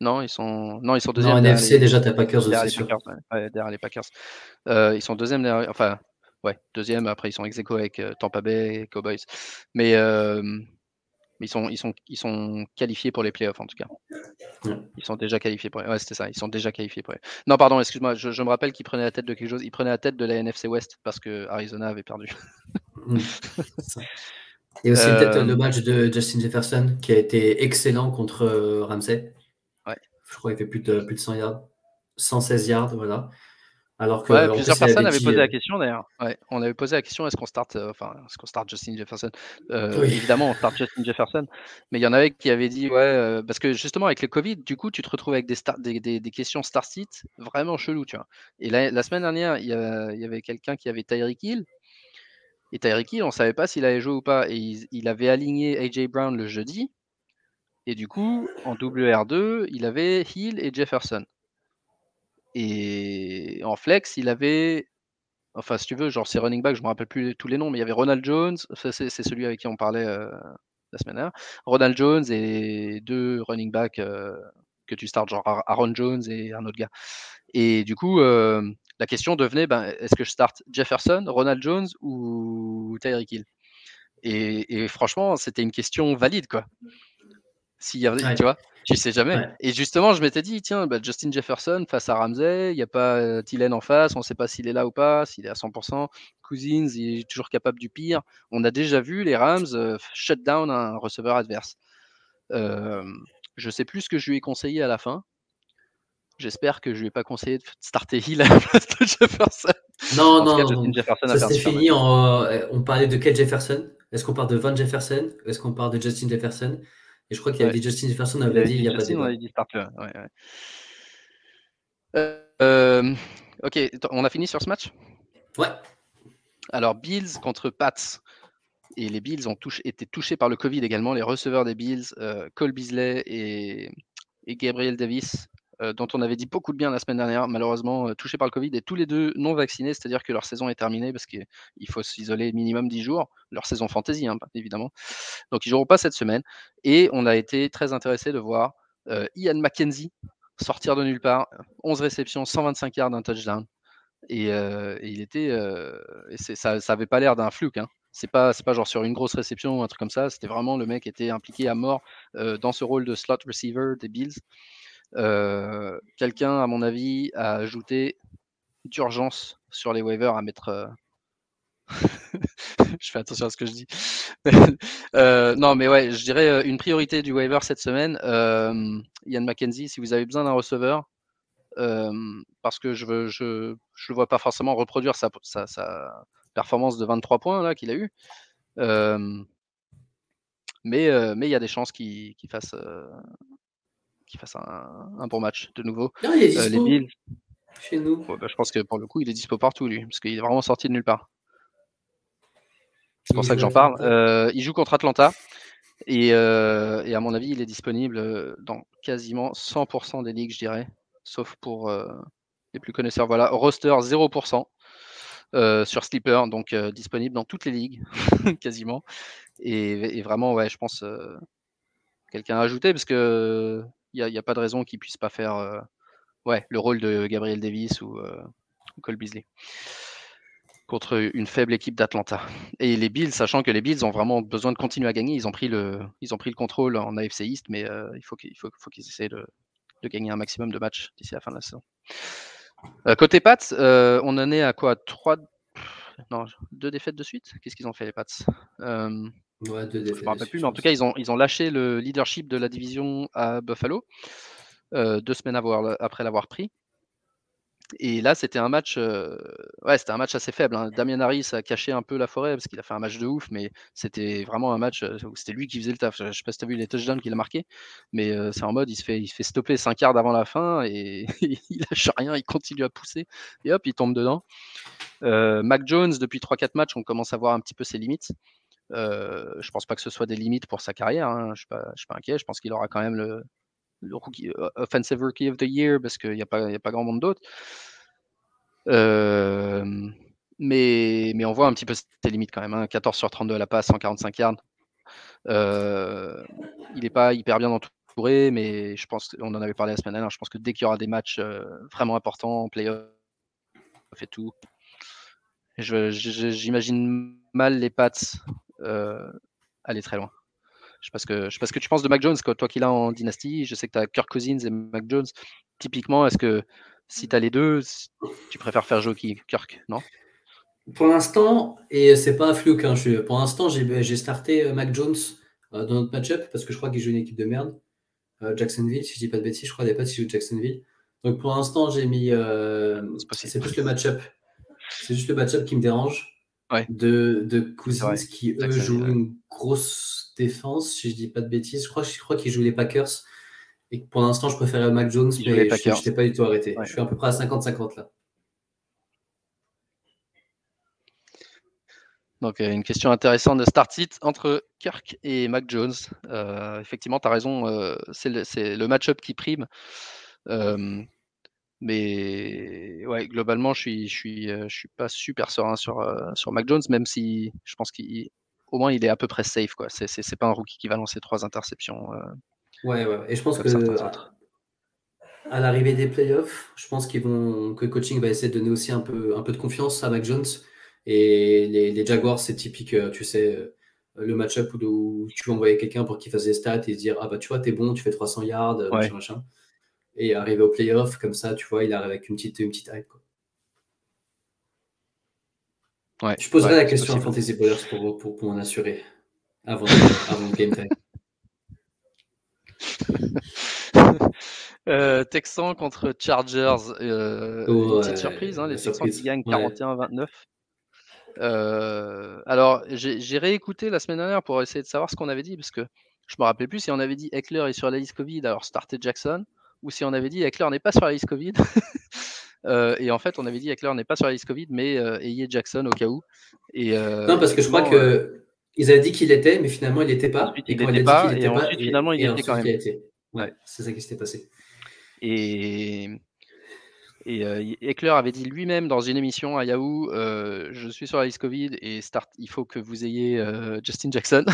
Non, ils sont, non, ils sont deuxième. Non, NFC, déjà, t'as Packers aussi, sûr. derrière les Packers. ils sont deuxième, enfin, ouais, deuxième, après, ils sont ex avec Tampa Bay Cowboys. Mais, ils sont, ils, sont, ils sont qualifiés pour les playoffs en tout cas. Ils sont déjà qualifiés pour. Ouais, c'était ça. Ils sont déjà qualifiés pour. Non, pardon, excuse-moi. Je, me rappelle qu'ils prenaient la tête de quelque chose. Ils prenaient la tête de la NFC West parce que Arizona avait perdu. Mm. Et aussi peut-être le euh, match de Justin Jefferson qui a été excellent contre euh, Ramsey. Ouais. Je crois qu'il fait plus de, plus de 100 yards. 116 yards, voilà. Alors que plusieurs personnes avaient posé la euh, question d'ailleurs. on avait posé la question est-ce qu'on start, euh, enfin, est-ce qu'on start Justin Jefferson? Euh, Évidemment, on start Justin Jefferson, mais il y en avait qui avaient dit ouais, parce que justement avec le Covid, du coup, tu te retrouves avec des, start, des, des, questions start sit vraiment chelou, tu vois. Et la, semaine dernière, il y, avait quelqu'un qui avait Tyreek Hill. Et Tyreek Hill, on savait pas s'il allait jouer ou pas. Et il, il avait aligné AJ Brown le jeudi. Et du coup, en WR2, il avait Hill et Jefferson. Et en flex, il avait, enfin, si tu veux, genre, c'est running back, je me rappelle plus tous les noms, mais il y avait Ronald Jones, c'est celui avec qui on parlait la semaine dernière. Ronald Jones et deux running backs que tu starts, genre Aaron Jones et un autre gars. Et du coup, la question devenait, ben, est-ce que je start Jefferson, Ronald Jones ou Tyreek Hill? Et, et, franchement, c'était une question valide, quoi. S'il y avait, tu vois, tu sais jamais. Et justement, je m'étais dit, tiens, bah, Justin Jefferson face à Ramsey, il n'y a pas euh, en face, on ne sait pas s'il est là ou pas, s'il est à 100%. Cousins, il est toujours capable du pire. On a déjà vu les Rams euh, shut down un receveur adverse. Euh, je sais plus ce que je lui ai conseillé à la fin. J'espère que je lui ai pas conseillé de starter Hill à la place de Jefferson. Non, non, non. ça c'est fini. Euh, on parlait de quel Jefferson Est-ce qu'on parle de Van Jefferson? Est-ce qu'on parle de Justin Jefferson? Et je crois qu'il y avait Justin Jefferson avait dit il n'y a pas de. On avait dit starter. Ouais, ouais. Euh, euh, ok, on a fini sur ce match? Ouais. Alors, Bills contre Pats. Et les Bills ont été touchés par le Covid également. Les receveurs des Bills, euh, Cole Beasley et, et Gabriel Davis, euh, dont on avait dit beaucoup de bien la semaine dernière, malheureusement euh, touchés par le Covid et tous les deux non vaccinés, c'est-à-dire que leur saison est terminée parce qu'il faut s'isoler minimum 10 jours, leur saison fantasy hein, évidemment. Donc ils joueront pas cette semaine et on a été très intéressé de voir euh, Ian McKenzie sortir de nulle part, 11 réceptions, 125 yards, d'un touchdown. Et, il était, ça, ça pas l'air d'un fluk. Hein. C'est pas, pas genre sur une grosse réception ou un truc comme ça. C'était vraiment le mec était impliqué à mort dans ce rôle de slot receiver des Bills. Euh, quelqu'un, à mon avis, a ajouté d'urgence sur les waivers à mettre. Euh, je fais attention à ce que je dis. Euh, non, mais ouais, je dirais une priorité du waiver cette semaine. Ian McKenzie, si vous avez besoin d'un receveur, parce que je ne je, je vois pas forcément reproduire sa, performance de 23 points qu'il a eu. mais mais il y a des chances qu'il fasse qu'il fasse un, bon match de nouveau. Il est euh, dispo les Bills. Chez nous. bah, je pense que pour le coup, il est dispo partout, lui, parce qu'il est vraiment sorti de nulle part. C'est pour ça que j'en parle. Euh, il joue contre Atlanta. Et, euh, et, à mon avis, il est disponible dans quasiment 100% des ligues, je dirais. Sauf pour les plus connaisseurs. Voilà, roster 0%. sur Sleeper, donc disponible dans toutes les ligues, quasiment. Et, et, vraiment, ouais, je pense quelqu'un a ajouté parce que n'y a, pas de raison qu'il puisse pas faire euh, ouais, le rôle de Gabriel Davis ou, euh, Cole Beasley contre une faible équipe d'Atlanta. Et les Bills, sachant que les Bills ont vraiment besoin de continuer à gagner, ils ont pris le, contrôle en AFC East, mais euh, il faut qu'ils faut, de, gagner un maximum de matchs d'ici la fin de la saison. côté Pats, on en est à quoi? Trois, non, deux défaites de suite? Qu'est-ce qu'ils ont fait les Pats? Ouais, deux je me rappelle plus, mais en tout cas, ils ont, ils ont lâché le leadership de la division à Buffalo euh, deux semaines après l'avoir pris. Et là, c'était un match, euh, ouais, c'était un match assez faible. Hein. Damien Harris a caché un peu la forêt parce qu'il a fait un match de ouf, mais c'était vraiment un match euh, où c'était lui qui faisait le taf. Je sais pas si tu as vu les touchdowns qu'il a marqué, mais c'est en mode il se fait, il fait stopper 5 yards avant la fin et il lâche rien, il continue à pousser et hop, il tombe dedans. Mac Jones, depuis 3-4 matchs, on commence à voir un petit peu ses limites. Euh, je pense pas que ce soit des limites pour sa carrière. Hein. Je ne suis, pas inquiet. Je pense qu'il aura quand même le, rookie, Offensive Rookie of the Year parce qu'il n'y a, pas, grand monde d'autres. mais, mais on voit un petit peu ses limites quand même. Hein. 14 sur 32 à la passe, 145 yards. Euh, il n'est pas hyper bien entouré, mais je pense qu'on en avait parlé la semaine dernière. Je pense que dès qu'il y aura des matchs vraiment importants playoff et tout, j'imagine mal les Pats aller très loin. Je sais, pas ce que, je sais pas ce que tu penses de Mac Jones, toi qui l'as en dynastie. Je sais que tu as Kirk Cousins et Mac Jones. Typiquement, est-ce que si tu as les deux, tu préfères faire qui? Kirk, non? Pour l'instant, et c'est pas un flou, hein, pour l'instant, j'ai starté euh, Mac Jones euh, dans notre match-up parce que je crois qu'il joue une équipe de merde. Euh, Jacksonville, si je dis pas de bêtises, je crois des pas si joue Jacksonville. Donc pour l'instant, j'ai mis. c'est plus le match-up. C'est juste le match-up qui me dérange. De, de Cousins qui, eux, jouent une grosse défense, si je dis pas de bêtises. Je crois, je crois qu'ils jouent les Packers. Et pour l'instant, je préférais Mac Jones, mais je n'étais pas du tout arrêté. Je suis à peu près à 50-50 là. Donc, euh, une question intéressante de start sit entre Kirk et Mac Jones. Euh, effectivement, tu as raison, euh, c'est le, match-up qui prime. Mais ouais, globalement, je suis, je suis, je suis pas super serein sur, sur Mac Jones, même si je pense qu'au moins il est à peu près safe. Ce n'est c'est, pas un rookie qui va lancer trois interceptions. Ouais, ouais. Et je pense que à, l'arrivée des playoffs, je pense qu'ils vont que le coaching va essayer de donner aussi un peu, un peu de confiance à Mac Jones. Et les, Jaguars, c'est typique, euh, tu sais, euh, le match-up où, tu vas envoyer quelqu'un pour qu'il fasse des stats et se dire Ah bah tu vois, t'es bon, tu fais 300 yards, machin, machin. Et arriver au playoff, comme ça, tu vois, il arrive avec une petite, une petite hype. Quoi. Ouais, je poserai la question à Fantasy Bowlers pour, pour, pour m'en assurer avant, avant le game time. Euh, Texans contre Chargers, euh, petite surprise, hein, les Texans qui gagnent 41-29. Euh, alors, j'ai réécouté la semaine dernière pour essayer de savoir ce qu'on avait dit, parce que je me rappelais plus si on avait dit Eckler est sur la liste Covid, alors starter Jackson, ou si on avait dit Eckler n'est pas sur la liste Covid. et en fait, on avait dit Eckler n'est pas sur la liste Covid, mais ayez Jackson au cas où. Et, non, parce que je crois que ils avaient dit qu'il était, mais finalement il n'était pas. et il n'était pas, et ensuite, finalement il était quand même. Ouais, c'est ça qui s'était passé. Et, et euh, Eckler avait dit lui-même dans une émission à Yahoo euh, Je suis sur la liste Covid et start, il faut que vous ayez euh, Justin Jackson.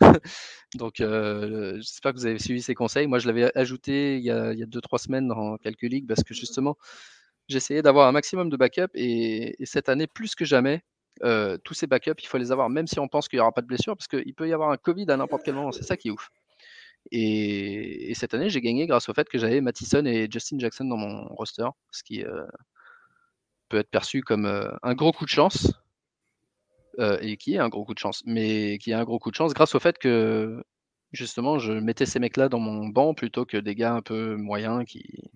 Donc, j'espère que vous avez suivi ses conseils. Moi, je l'avais ajouté il y a 2-3 semaines dans quelques ligues parce que justement, j'essayais d'avoir un maximum de backup et, cette année, plus que jamais, tous ces backups, il faut les avoir, même si on pense qu'il n'y aura pas de blessure, parce qu'il peut y avoir un Covid à n'importe quel moment. C'est ça qui est ouf. Et, cette année, j'ai gagné grâce au fait que j'avais Mattison et Justin Jackson dans mon roster, ce qui euh, peut être perçu comme euh, un gros coup de chance, euh, et qui est un gros coup de chance, mais qui est un gros coup de chance grâce au fait que justement, je mettais ces mecs-là dans mon banc plutôt que des gars un peu moyens qui,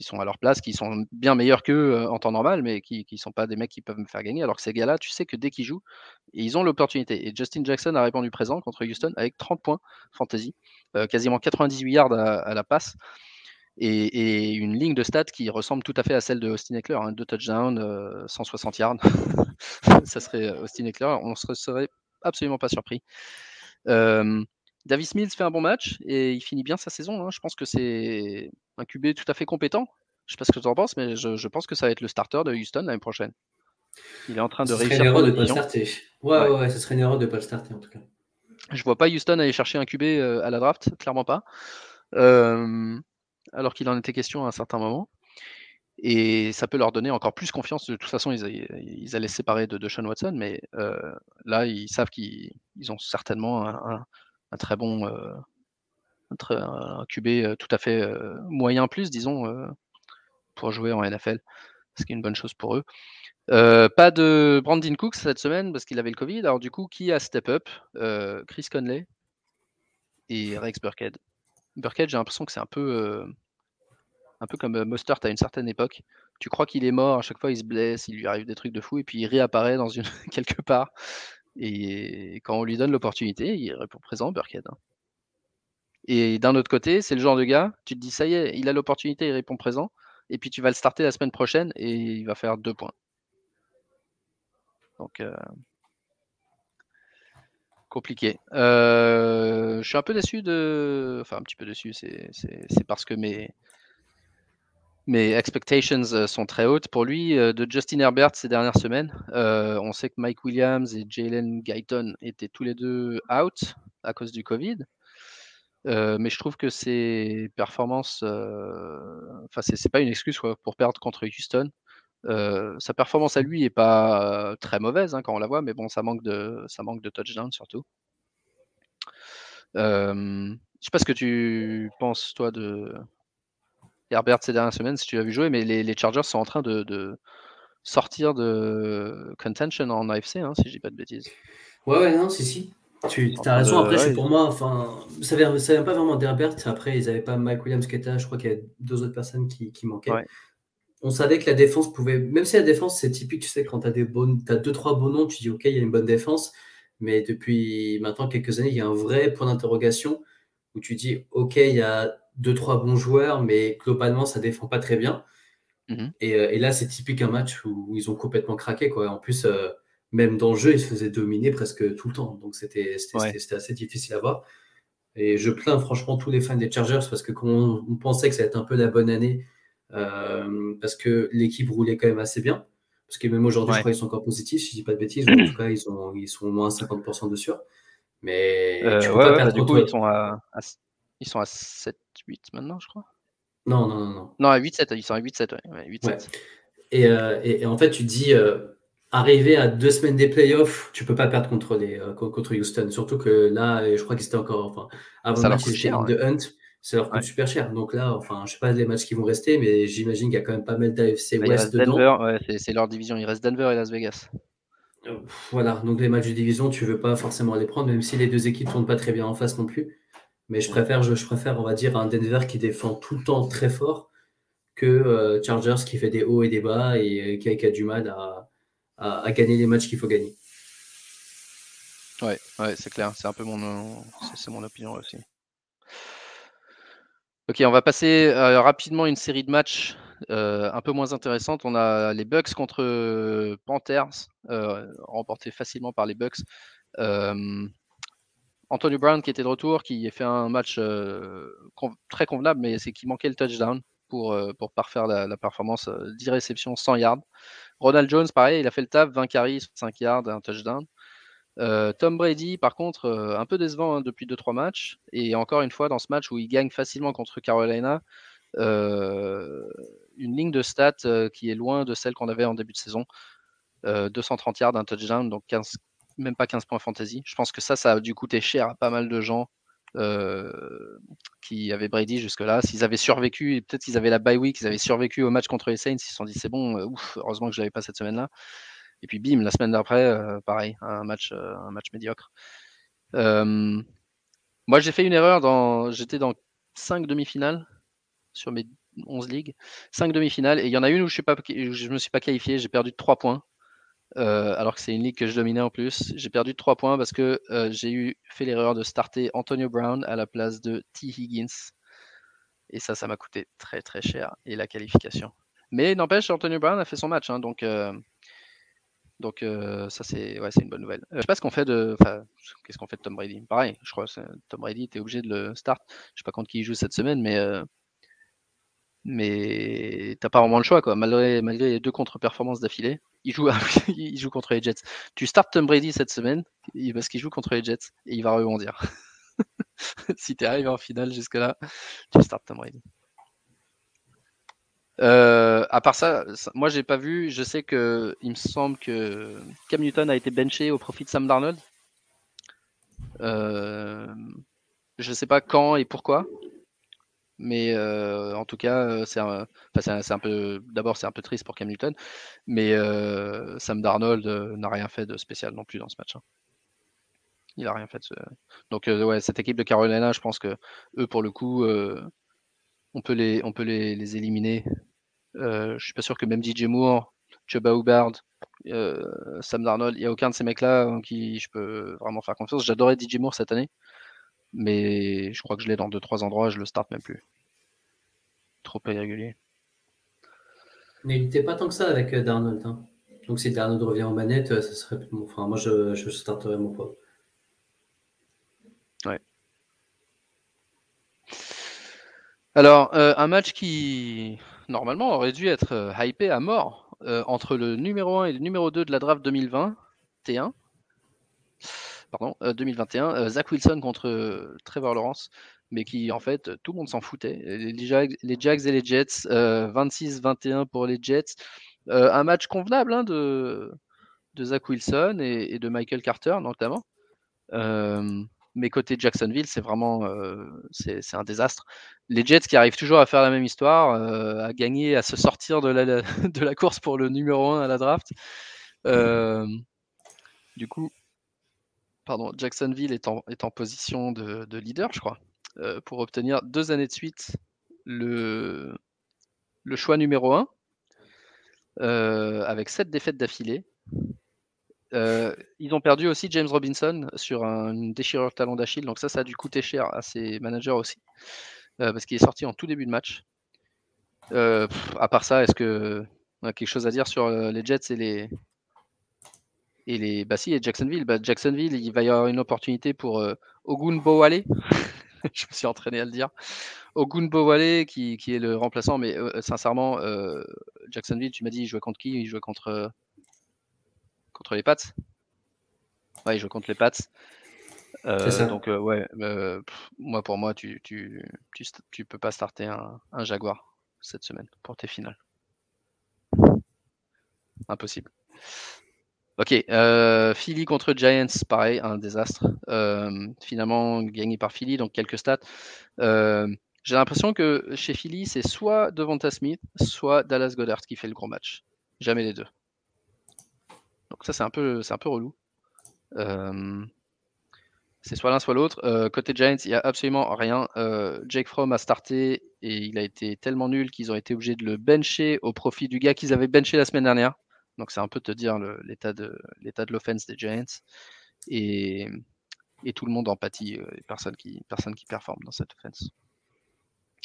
sont à leur place, qui sont bien meilleurs qu'eux euh, en temps normal, mais qui ne sont pas des mecs qui peuvent me faire gagner. Alors que ces gars-là, tu sais que dès qu'ils jouent, ils ont l'opportunité. Et Justin Jackson a répondu présent contre Houston avec 30 points fantasy, euh, quasiment 98 yards à, la passe. Et, une ligne de stats qui ressemble tout à fait à celle de Austin Eckler, hein, deux touchdowns, 160 euh, yards. ça serait Austin Eckler, on ne serait absolument pas surpris. Davis Mills fait un bon match et il finit bien sa saison. Hein. Je pense que c'est un QB tout à fait compétent. Je ne sais pas ce que tu en penses, mais je, pense que ça va être le starter de Houston l'année prochaine. Il est en train de réussir. Serait une erreur de pas starter. Ouais, ouais, ce serait une erreur de ne pas le starter en tout cas. Je vois pas Houston aller chercher un QB euh, à la draft, clairement pas. Euh, alors qu'il en était question à un certain moment. Et ça peut leur donner encore plus confiance. De toute façon, ils, allaient séparer de, Sean Watson, mais euh, là, ils savent qu'ils ont certainement un, très bon euh, QB euh, tout à fait moyen plus, disons, pour jouer en NFL, ce qui est une bonne chose pour eux. pas de Brandon Cooks cette semaine parce qu'il avait le Covid. Alors du coup, qui a step up? Chris Conley et Rex Burkhead. Burkhead, j'ai l'impression que c'est un peu, peu comme Mustard à une certaine époque. Tu crois qu'il est mort, à chaque fois il se blesse, il lui arrive des trucs de fou, et puis il réapparaît dans quelque part. Et quand on lui donne l'opportunité, il répond présent, Burkhead. Hein. Et d'un autre côté, c'est le genre de gars, tu te dis, ça y est, il a l'opportunité, il répond présent. Et puis tu vas le starter la semaine prochaine et il va faire deux points. Donc, euh, compliqué. je suis un peu déçu de. Enfin, un petit peu déçu, c'est parce que mes, mes expectations sont très hautes pour lui. De Justin Herbert ces dernières semaines, on sait que Mike Williams et Jalen Guyton étaient tous les deux out à cause du Covid. mais je trouve que ses performances, enfin, c'est pas une excuse pour perdre contre Houston. Sa performance à lui est pas très mauvaise hein, quand on la voit, mais bon, ça manque de, ça manque de touchdown surtout. je sais pas ce que tu penses toi de Herbert ces dernières semaines, si tu as vu jouer, mais les, Chargers sont en train de, sortir de contention en AFC, hein, si je dis pas de bêtises. Ouais, ouais, non, si, si. Tu as raison, après, suis pour moi, enfin, ça vient, ça vient pas vraiment d'Herbert. Après, ils n'avaient pas Mike Williams qui était là, je crois qu'il y avait deux autres personnes qui, manquaient. On savait que la défense pouvait, même si la défense, c'est typique, tu sais, quand tu as, des as deux, trois bons noms, tu dis, OK, il y a une bonne défense. Mais depuis maintenant quelques années, il y a un vrai point d'interrogation où tu dis, OK, il y a deux, trois bons joueurs, mais globalement, ça défend pas très bien. Mmh euh, et, là, c'est typique un match où, ils ont complètement craqué. Quoi. En plus, euh, même dans le jeu, ils se faisaient dominer presque tout le temps. Donc, c'était assez difficile à voir. Et je plains franchement tous les fans des Chargers parce que on, on pensait que ça allait être un peu la bonne année, euh, parce que l'équipe roulait quand même assez bien. Parce que même aujourd'hui, je crois qu'ils sont encore positifs, si je dis pas de bêtises. en tout cas, ils, sont, ils sont au moins 50% de sûr. Mais tu peux pas perdre du coup, ils sont à, ils sont à 7-8 maintenant, je crois. Non, non, non. Non, non à 8-7, ils sont à 8-7, ouais. 8 -7. Euh, et, et, en fait, tu dis, euh, arriver à deux semaines des playoffs, tu peux pas perdre contre, les, euh, contre Houston. Surtout que là, je crois qu'ils étaient encore, enfin, avant le match de Hunt, ça leur coûte super cher. Donc là, enfin, je sais pas les matchs qui vont rester, mais j'imagine qu'il y a quand même pas mal d'AFC bah, West dedans. Denver, ouais, c'est leur division. Il reste Denver et Las Vegas. Voilà, donc les matchs de division, tu veux pas forcément les prendre, même si les deux équipes tournent pas très bien en face non plus. Mais je préfère, je, préfère, on va dire, un Denver qui défend tout le temps très fort que euh, Chargers qui fait des hauts et des bas et euh, qui, a, du mal à, gagner les matchs qu'il faut gagner. Ouais, ouais c'est clair. C'est un peu mon, c'est mon opinion aussi. Ok, on va passer euh, rapidement une série de matchs un peu moins intéressantes. On a les Bucks contre Panthers, remportés facilement par les Bucks. Antonio Brown qui était de retour, qui a fait un match euh, très convenable, mais c'est qu'il manquait le touchdown pour, euh, parfaire la, performance 10 euh, réceptions, 100 yards. Ronald Jones, pareil, il a fait le taf, 20 carries, 5 yards, un touchdown. Tom Brady, par contre, un peu décevant hein, depuis 2-3 matchs. Et encore une fois, dans ce match où il gagne facilement contre Carolina, une ligne de stats qui est loin de celle qu'on avait en début de saison. 230 yards, un touchdown, donc 15, même pas 15 points fantasy. Je pense que ça, ça a dû coûter cher à pas mal de gens euh, qui avaient Brady jusque-là. S'ils avaient survécu, peut-être qu'ils avaient la bye week, ils avaient survécu au match contre les Saints, ils se sont dit c'est bon, euh, ouf, heureusement que je l'avais pas cette semaine-là. Et puis bim, la semaine d'après, euh, pareil, un match, un match médiocre. moi, j'ai fait une erreur. J'étais dans 5 demi-finales sur mes 11 ligues. 5 demi-finales. Et il y en a une où je ne me suis pas qualifié, j'ai perdu de 3 points. Euh, alors que c'est une ligue que je dominais en plus. J'ai perdu de 3 points parce que euh, j'ai eu fait l'erreur de starter Antonio Brown à la place de T. Higgins. Et ça, ça m'a coûté très très cher. Et la qualification. Mais n'empêche, Antonio Brown a fait son match. Hein, donc euh, donc ça, c'est ouais, une bonne nouvelle. je sais pas ce qu'on fait de. Qu'est-ce qu'on fait de Tom Brady? Pareil, je crois que Tom Brady, tu es obligé de le start. Je sais pas contre qui il joue cette semaine, mais mais t'as pas vraiment le choix quoi. Malgré, malgré les deux contre-performances d'affilée, il joue, il joue contre les Jets. Tu startes Tom Brady cette semaine parce qu'il joue contre les Jets et il va rebondir. si tu arrives en finale jusque-là, tu startes Tom Brady. Euh, à part ça, moi j'ai pas vu. Je sais que il me semble que Cam Newton a été benché au profit de Sam Darnold. Euh, je sais pas quand et pourquoi. Mais euh, en tout cas, euh, c'est un, peu. D'abord, c'est un peu triste pour Cam Newton, mais euh, Sam Darnold n'a rien fait de spécial non plus dans ce match. Hein. Il a rien fait. De Donc, ouais, cette équipe de Carolina, je pense que eux, pour le coup, on peut les, on peut les, les éliminer. je suis pas sûr que même DJ Moore, Chuba Hubbard, Sam Darnold, il n'y a aucun de ces mecs-là en qui je peux vraiment faire confiance. J'adorais DJ Moore cette année mais je crois que je l'ai dans 2-3 endroits, je le start même plus. Trop irrégulier. N'hésitez pas tant que ça avec euh, Darnold. Hein. Donc si Darnold revient en manette, euh, ça serait. Enfin, moi, je, je starterais mon pas. Alors, un match qui, normalement, aurait dû être hypé à mort entre le numéro 1 et le numéro 2 de la draft 2020, T1. Pardon, 2021, Zach Wilson contre Trevor Lawrence mais qui en fait tout le monde s'en foutait. Les, Jags, et les Jets, 26-21 pour les Jets. un match convenable hein, de Zach Wilson et, de Michael Carter notamment. Mais côté Jacksonville, c'est vraiment c'est, un désastre. Les Jets qui arrivent toujours à faire la même histoire, à gagner, à se sortir de la, de la course pour le numéro 1 à la draft. du coup, pardon, Jacksonville est en, est en position de, de leader, je crois. Euh, pour obtenir deux années de suite le, le choix numéro 1 euh, avec sept défaites d'affilée. Euh, ils ont perdu aussi James Robinson sur une déchirure talon d'Achille, donc ça, ça a dû coûter cher à ses managers aussi, parce qu'il est sorti en tout début de match. à part ça, est-ce que on a quelque chose à dire sur les Jets et les et les bah si et Jacksonville bah, Jacksonville il va y avoir une opportunité pour Ogun Bowale je me suis entraîné à le dire. Ogun Bowale, qui, qui est le remplaçant, mais euh, sincèrement, euh, Jacksonville, tu m'as dit, il jouait contre qui? Il jouait contre, contre les Pats Ouais, il jouait contre les Pats. Euh, donc, ouais, moi, pour moi, tu, tu, tu, tu, peux pas starter un, un Jaguar cette semaine pour tes finales. Impossible. Ok, euh, Philly contre Giants, pareil, un désastre. Euh, finalement, gagné par Philly, donc quelques stats. Euh, j'ai l'impression que chez Philly, c'est soit Devonta Smith, soit Dallas Goddard qui fait le gros match. Jamais les deux. Donc ça, c'est un peu, c'est un peu relou. c'est soit l'un, soit l'autre. côté Giants, il n'y a absolument rien. Jake Fromm a starté et il a été tellement nul qu'ils ont été obligés de le bencher au profit du gars qu'ils avaient benché la semaine dernière. Donc c'est un peu te dire l'état de l'offense des Giants et, tout le monde en pâtit, euh, personne qui personne qui performe dans cette offense.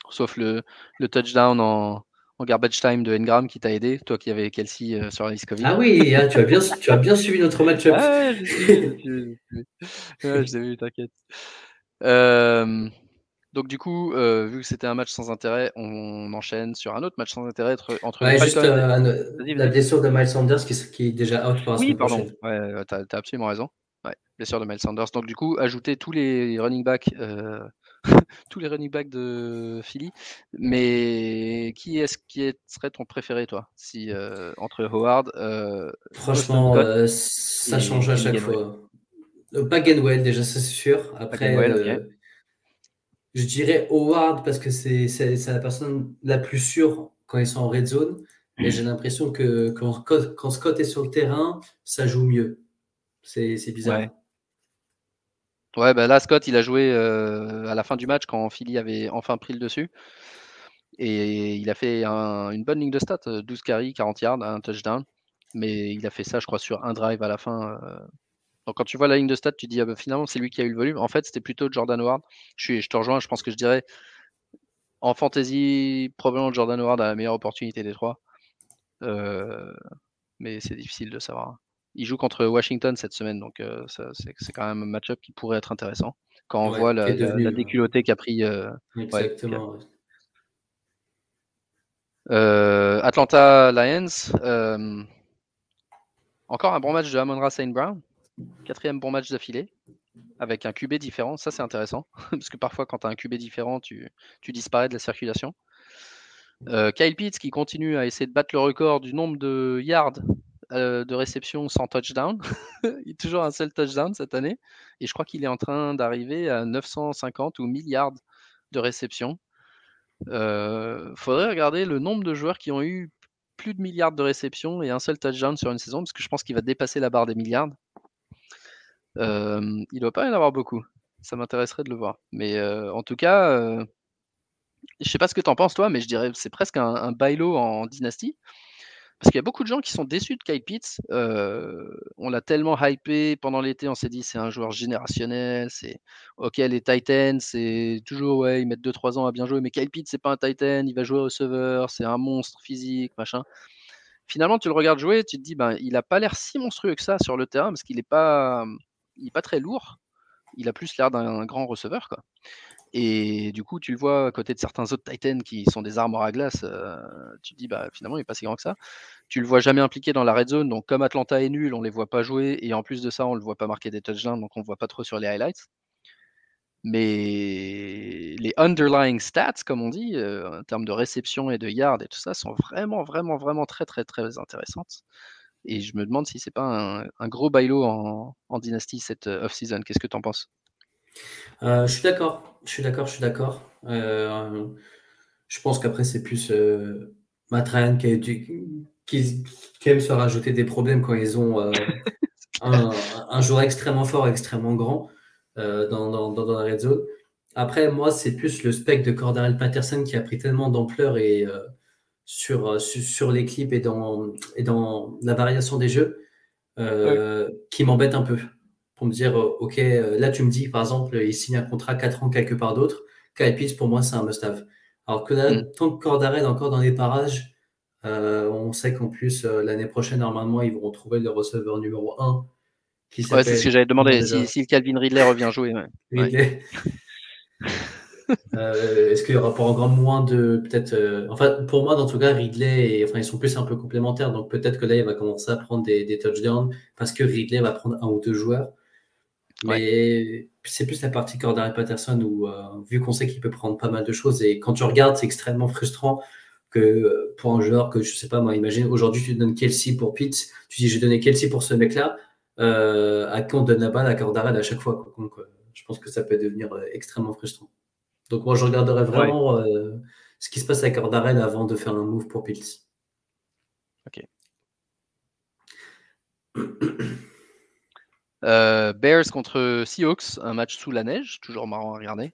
Sauf le, le touchdown en, en, garbage time de Engram qui t'a aidé, toi qui avais Kelsey euh, sur la liste Ah oui, hein, tu, as bien, tu as bien suivi notre match-up. Ah, je l'ai vu, t'inquiète. Euh, donc du coup, euh, vu que c'était un match sans intérêt, on enchaîne sur un autre match sans intérêt entre, ouais, juste la blessure de Miles Sanders qui, qui est déjà out pour la Oui, pardon. Ouais, tu as, absolument raison. Ouais, blessure de Miles Sanders. Donc du coup, ajouter tous les running backs, tous les running backs de Philly. Mais qui est-ce qui serait ton préféré, toi, si entre Howard Franchement, ça change à chaque fois. Pas Gainwell déjà, ça c'est sûr. Après. Je dirais Howard parce que c'est la personne la plus sûre quand ils sont en red zone. Mais j'ai l'impression que quand, quand, Scott est sur le terrain, ça joue mieux. C'est bizarre. Ouais. Ouais bah là, Scott, il a joué euh, à la fin du match quand Philly avait enfin pris le dessus. Et il a fait une bonne ligne de stats 12 euh, carries, 40 yards, un touchdown. Mais il a fait ça, je crois, sur un drive à la fin. Euh, donc quand tu vois la ligne de stats, tu dis ah bah, finalement c'est lui qui a eu le volume. En fait, c'était plutôt Jordan Howard. Je, suis, je te rejoins, je pense que je dirais en fantasy, probablement Jordan Howard a la meilleure opportunité des trois. Euh, mais c'est difficile de savoir. Il joue contre Washington cette semaine, donc euh, c'est quand même un match-up qui pourrait être intéressant. Quand on voit la, la, déculottée qu'a pris. Euh, Exactement. Atlanta Lions. encore un bon match de Amon Saint Brown. Quatrième bon match d'affilée avec un QB différent. Ça, c'est intéressant parce que parfois, quand tu as un QB différent, tu, disparais de la circulation. Euh, Kyle Pitts qui continue à essayer de battre le record du nombre de yards euh, de réception sans touchdown. il est toujours un seul touchdown cette année. Et je crois qu'il est en train d'arriver à 950 ou 1000 yards de réception. Euh, faudrait regarder le nombre de joueurs qui ont eu plus de milliards de réceptions et un seul touchdown sur une saison, parce que je pense qu'il va dépasser la barre des milliards. Euh, il doit pas y en avoir beaucoup. Ça m'intéresserait de le voir. Mais en tout cas, euh, je sais pas ce que tu en penses toi, mais je dirais c'est presque un, un bailo en dynastie. Parce qu'il y a beaucoup de gens qui sont déçus de Kyle Pitts. on l'a tellement hypé pendant l'été, on s'est dit c'est un joueur générationnel, c'est ok les Titans, c'est toujours ouais, ils mettent 2-3 ans à bien jouer, mais Kyle Pitts c'est pas un Titan, il va jouer receveur, c'est un monstre physique, machin finalement, tu le regardes jouer, tu te dis, ben, il a pas l'air si monstrueux que ça sur le terrain parce qu'il n'est pas, il est pas très lourd. Il a plus l'air d'un grand receveur. Quoi. Et du coup, tu le vois à côté de certains autres Titans qui sont des armoires à glace, euh, tu te dis, bah, finalement, il n'est pas si grand que ça. Tu le vois jamais impliqué dans la red zone, donc comme Atlanta est nul, on les voit pas jouer, et en plus de ça, on le voit pas marquer des touchdowns, donc on ne voit pas trop sur les highlights. Mais les underlying stats, comme on dit, euh, en termes de réception et de yards et tout ça, sont vraiment, vraiment, vraiment très, très, très intéressantes. Et je me demande si c'est pas un, gros bailo en, en dynastie cette euh, off-season. Qu'est-ce que tu en penses? Euh, je suis d'accord, je suis d'accord, je suis d'accord. Euh, je pense qu'après, c'est plus euh, Matt Ryan qui, qui, aime se rajouter des problèmes quand ils ont euh, un, joueur extrêmement fort, extrêmement grand dans, dans, la red zone. Après, moi, c'est plus le spec de Cordarel Patterson qui a pris tellement d'ampleur et sur, sur, les clips et dans, et dans la variation des jeux qui m'embête un peu pour me dire, euh, OK, euh, là, tu me dis, par exemple, il signe un contrat 4 ans quelque part d'autre. Kyle Pitts, pour moi, c'est un must-have. Alors que là, mm. tant que Cordarel est encore dans les parages, euh, on sait qu'en plus, l'année prochaine, normalement, ils vont trouver le receveur numéro 1. Qui ouais, c'est ce que j'avais demandé, si, si, Calvin Ridley revient jouer. Ridley. Est-ce qu'il y aura pas encore moins de peut-être enfin pour moi dans tout cas Ridley et, enfin ils sont plus un peu complémentaires donc peut-être que là il va commencer à prendre des, des touchdowns parce que Ridley va prendre un ou deux joueurs mais c'est plus la partie Cordarel Patterson où, euh, vu qu'on sait qu'il peut prendre pas mal de choses, et quand tu regardes, c'est extrêmement frustrant que euh, pour un joueur que je sais pas, moi, imagine aujourd'hui tu donnes Kelsey pour Pitts, tu dis j'ai donné Kelsey pour ce mec-là, euh, à qui on donne la balle à Cordarel à chaque fois. Donc je pense que ça peut devenir extrêmement frustrant. Donc moi je regarderai vraiment ce qui se passe à Cordarel avant de faire un move pour Pitts. Ok. Euh, Bears contre Seahawks, un match sous la neige, toujours marrant à regarder.